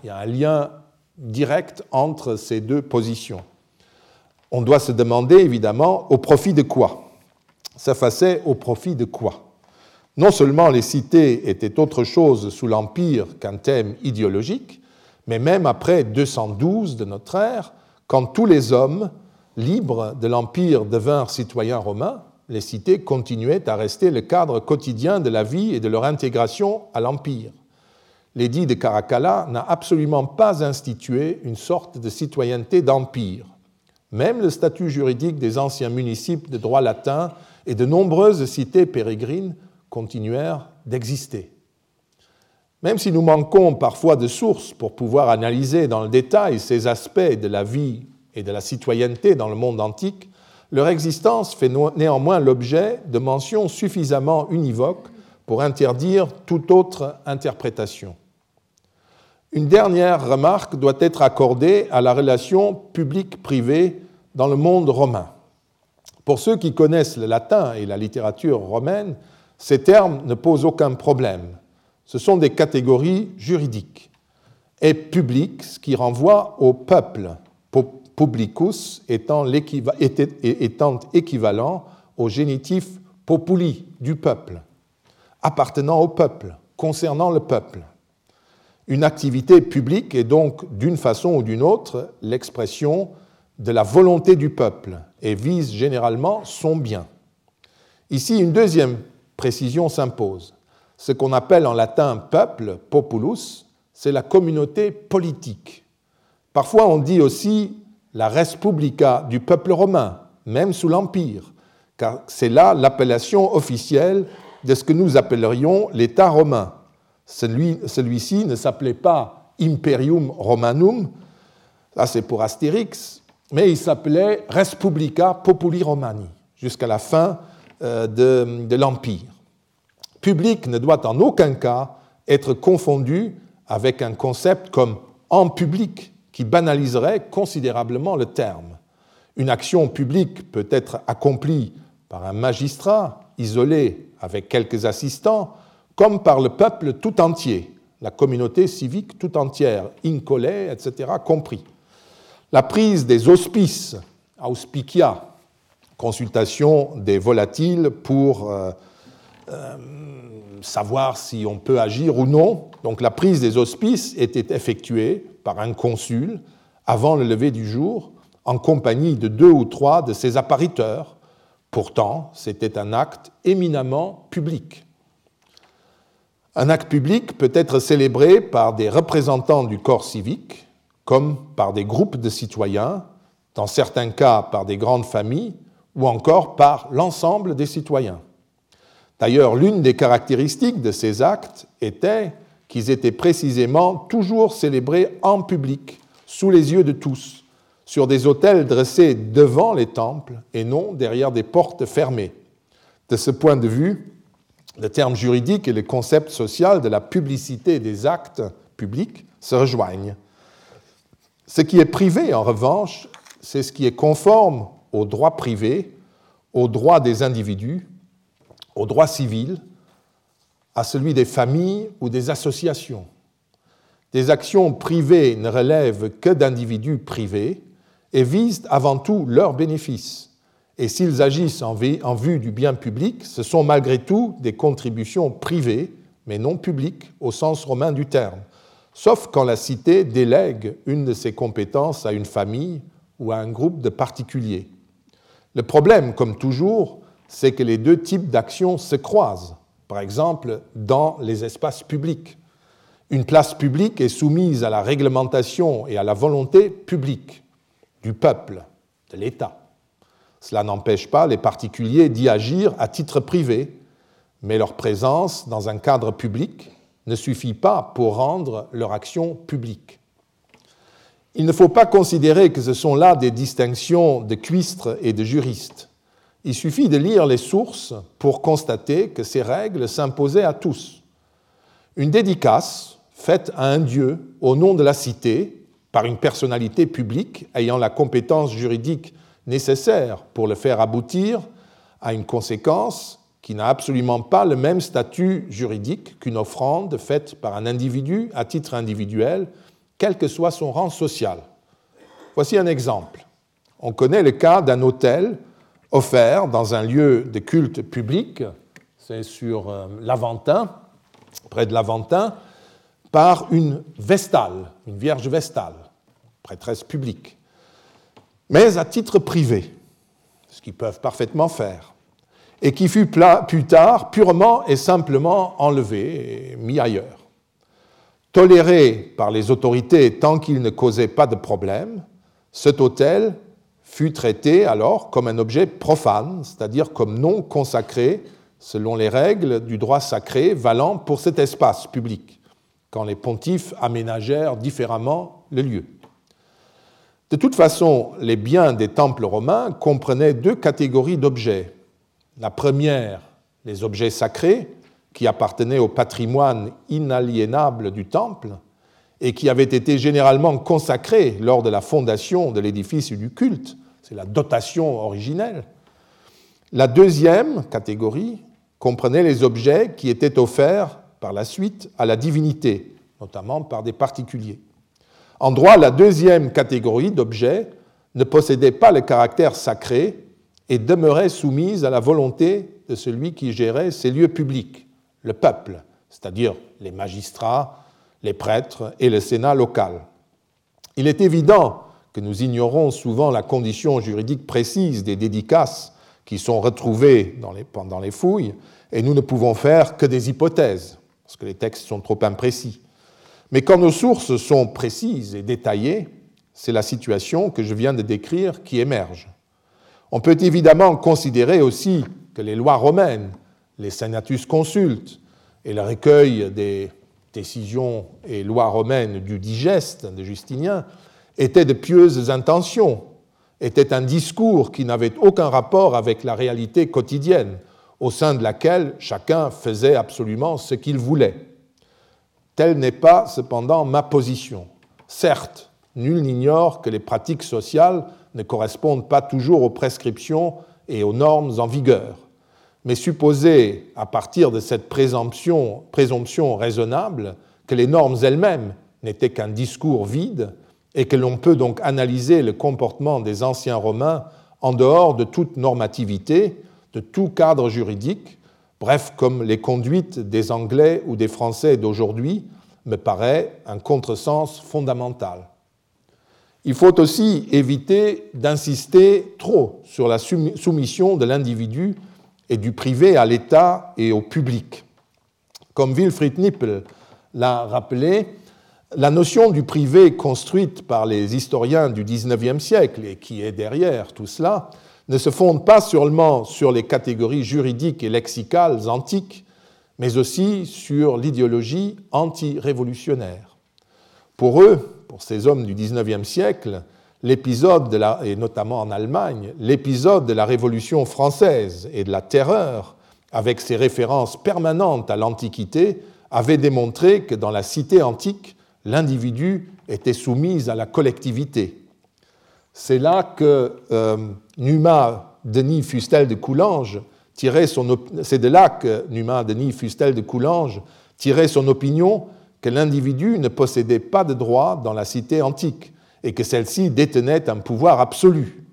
Il y a un lien direct entre ces deux positions. On doit se demander évidemment au profit de quoi S'effaçait au profit de quoi Non seulement les cités étaient autre chose sous l'Empire qu'un thème idéologique, mais même après 212 de notre ère, quand tous les hommes libres de l'Empire devinrent citoyens romains, les cités continuaient à rester le cadre quotidien de la vie et de leur intégration à l'Empire. L'édit de Caracalla n'a absolument pas institué une sorte de citoyenneté d'empire. Même le statut juridique des anciens municipes de droit latin et de nombreuses cités pérégrines continuèrent d'exister. Même si nous manquons parfois de sources pour pouvoir analyser dans le détail ces aspects de la vie et de la citoyenneté dans le monde antique, leur existence fait néanmoins l'objet de mentions suffisamment univoques pour interdire toute autre interprétation. Une dernière remarque doit être accordée à la relation publique-privée dans le monde romain. Pour ceux qui connaissent le latin et la littérature romaine, ces termes ne posent aucun problème. Ce sont des catégories juridiques. Et public, ce qui renvoie au peuple, publicus étant, équivalent au génitif populi, du peuple, appartenant au peuple, concernant le peuple. Une activité publique est donc, d'une façon ou d'une autre, l'expression de la volonté du peuple et vise généralement son bien. Ici, une deuxième précision s'impose. Ce qu'on appelle en latin peuple, populus, c'est la communauté politique. Parfois, on dit aussi la res publica du peuple romain, même sous l'Empire, car c'est là l'appellation officielle de ce que nous appellerions l'État romain. Celui-ci ne s'appelait pas Imperium Romanum, là c'est pour Astérix, mais il s'appelait Res Publica Populi Romani, jusqu'à la fin euh, de l'Empire. Public ne doit en aucun cas être confondu avec un concept comme en public, banaliserait considérablement le terme. Une action publique peut être accomplie par un magistrat isolé avec quelques assistants, comme par le peuple tout entier, la communauté civique tout entière, incole, etc., compris. La prise des auspices, auspicia, consultation des volatiles pour euh, euh, savoir si on peut agir ou non. Donc la prise des auspices était effectuée par un consul avant le lever du jour, en compagnie de deux ou trois de ses appariteurs. Pourtant, c'était un acte éminemment public. Un acte public peut être célébré par des représentants du corps civique, comme par des groupes de citoyens, dans certains cas par des grandes familles, ou encore par l'ensemble des citoyens. D'ailleurs, l'une des caractéristiques de ces actes était qu'ils étaient précisément toujours célébrés en public, sous les yeux de tous, sur des autels dressés devant les temples et non derrière des portes fermées. De ce point de vue, le terme juridique et le concept social de la publicité des actes publics se rejoignent. Ce qui est privé, en revanche, c'est ce qui est conforme au droit privé, au droit des individus, au droit civil à celui des familles ou des associations. Des actions privées ne relèvent que d'individus privés et visent avant tout leurs bénéfices. Et s'ils agissent en vue du bien public, ce sont malgré tout des contributions privées, mais non publiques au sens romain du terme, sauf quand la cité délègue une de ses compétences à une famille ou à un groupe de particuliers. Le problème, comme toujours, c'est que les deux types d'actions se croisent par exemple dans les espaces publics. Une place publique est soumise à la réglementation et à la volonté publique du peuple, de l'État. Cela n'empêche pas les particuliers d'y agir à titre privé, mais leur présence dans un cadre public ne suffit pas pour rendre leur action publique. Il ne faut pas considérer que ce sont là des distinctions de cuistres et de juristes. Il suffit de lire les sources pour constater que ces règles s'imposaient à tous. Une dédicace faite à un dieu au nom de la cité par une personnalité publique ayant la compétence juridique nécessaires pour le faire aboutir à une conséquence qui n'a absolument pas le même statut juridique qu'une offrande faite par un individu à titre individuel, quel que soit son rang social. Voici un exemple. On connaît le cas d'un hôtel offert dans un lieu de culte public, c'est sur euh, l'Aventin, près de l'Aventin, par une vestale, une vierge vestale, prêtresse publique, mais à titre privé, ce qu'ils peuvent parfaitement faire, et qui fut plus tard purement et simplement enlevé et mis ailleurs. Toléré par les autorités tant qu'il ne causait pas de problème, cet hôtel fut traité alors comme un objet profane, c'est-à-dire comme non consacré selon les règles du droit sacré valant pour cet espace public, quand les pontifes aménagèrent différemment le lieu. De toute façon, les biens des temples romains comprenaient deux catégories d'objets. La première, les objets sacrés, qui appartenaient au patrimoine inaliénable du temple, et qui avaient été généralement consacrés lors de la fondation de l'édifice du culte, c'est la dotation originelle. La deuxième catégorie comprenait les objets qui étaient offerts par la suite à la divinité, notamment par des particuliers. En droit, la deuxième catégorie d'objets ne possédait pas le caractère sacré et demeurait soumise à la volonté de celui qui gérait ces lieux publics, le peuple, c'est-à-dire les magistrats, les prêtres et le Sénat local. Il est évident que nous ignorons souvent la condition juridique précise des dédicaces qui sont retrouvées dans les, pendant les fouilles, et nous ne pouvons faire que des hypothèses, parce que les textes sont trop imprécis. Mais quand nos sources sont précises et détaillées, c'est la situation que je viens de décrire qui émerge. On peut évidemment considérer aussi que les lois romaines, les senatus consultes et le recueil des décisions et lois romaines du digeste de Justinien étaient de pieuses intentions, étaient un discours qui n'avait aucun rapport avec la réalité quotidienne, au sein de laquelle chacun faisait absolument ce qu'il voulait. Telle n'est pas cependant ma position. Certes, nul n'ignore que les pratiques sociales ne correspondent pas toujours aux prescriptions et aux normes en vigueur mais supposer, à partir de cette présomption, présomption raisonnable, que les normes elles-mêmes n'étaient qu'un discours vide et que l'on peut donc analyser le comportement des anciens Romains en dehors de toute normativité, de tout cadre juridique, bref, comme les conduites des Anglais ou des Français d'aujourd'hui, me paraît un contresens fondamental. Il faut aussi éviter d'insister trop sur la soumission de l'individu et du privé à l'État et au public. Comme Wilfried Nippel l'a rappelé, la notion du privé construite par les historiens du XIXe siècle et qui est derrière tout cela ne se fonde pas seulement sur les catégories juridiques et lexicales antiques, mais aussi sur l'idéologie anti-révolutionnaire. Pour eux, pour ces hommes du XIXe siècle, l'épisode, et notamment en Allemagne, l'épisode de la Révolution française et de la terreur, avec ses références permanentes à l'Antiquité, avait démontré que dans la cité antique, l'individu était soumis à la collectivité. C'est là que euh, Numa Denis Fustel de Coulanges tirait son c'est de là que Numa Denis Fustel de Coulanges tirait son opinion que l'individu ne possédait pas de droit dans la cité antique, et que celle-ci détenait un pouvoir absolu.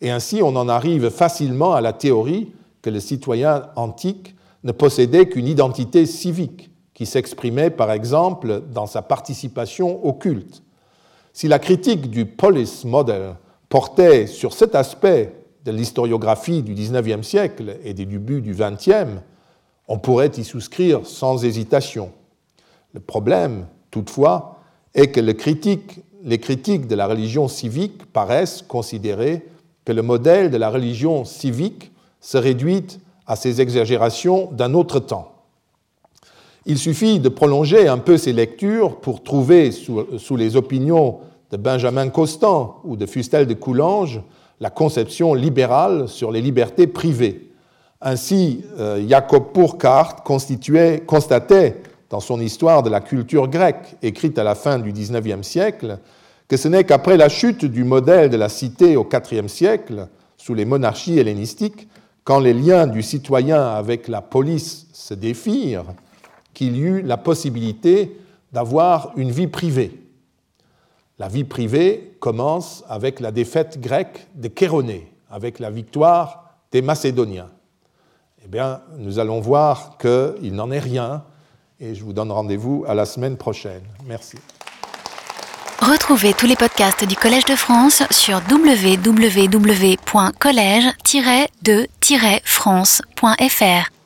Et ainsi, on en arrive facilement à la théorie que le citoyen antique ne possédait qu'une identité civique, qui s'exprimait par exemple dans sa participation au culte. Si la critique du police model portait sur cet aspect de l'historiographie du XIXe siècle et des débuts du XXe, on pourrait y souscrire sans hésitation. Le problème, toutefois, est que les critiques de la religion civique paraissent considérer que le modèle de la religion civique se réduit à ces exagérations d'un autre temps. Il suffit de prolonger un peu ces lectures pour trouver sous, les opinions de Benjamin Constant ou de Fustel de Coulanges la conception libérale sur les libertés privées. Ainsi, euh, Jacob Burckhardt constatait dans son histoire de la culture grecque, écrite à la fin du XIXe siècle, que ce n'est qu'après la chute du modèle de la cité au IVe siècle, sous les monarchies hellénistiques, quand les liens du citoyen avec la police se défirent, qu'il y eut la possibilité d'avoir une vie privée. La vie privée commence avec la défaite grecque de Chéronée, avec la victoire des Macédoniens. Eh bien, nous allons voir qu'il n'en est rien et je vous donne rendez-vous à la semaine prochaine. Merci. Retrouvez tous les podcasts du Collège de France sur www.collège-de-france.fr.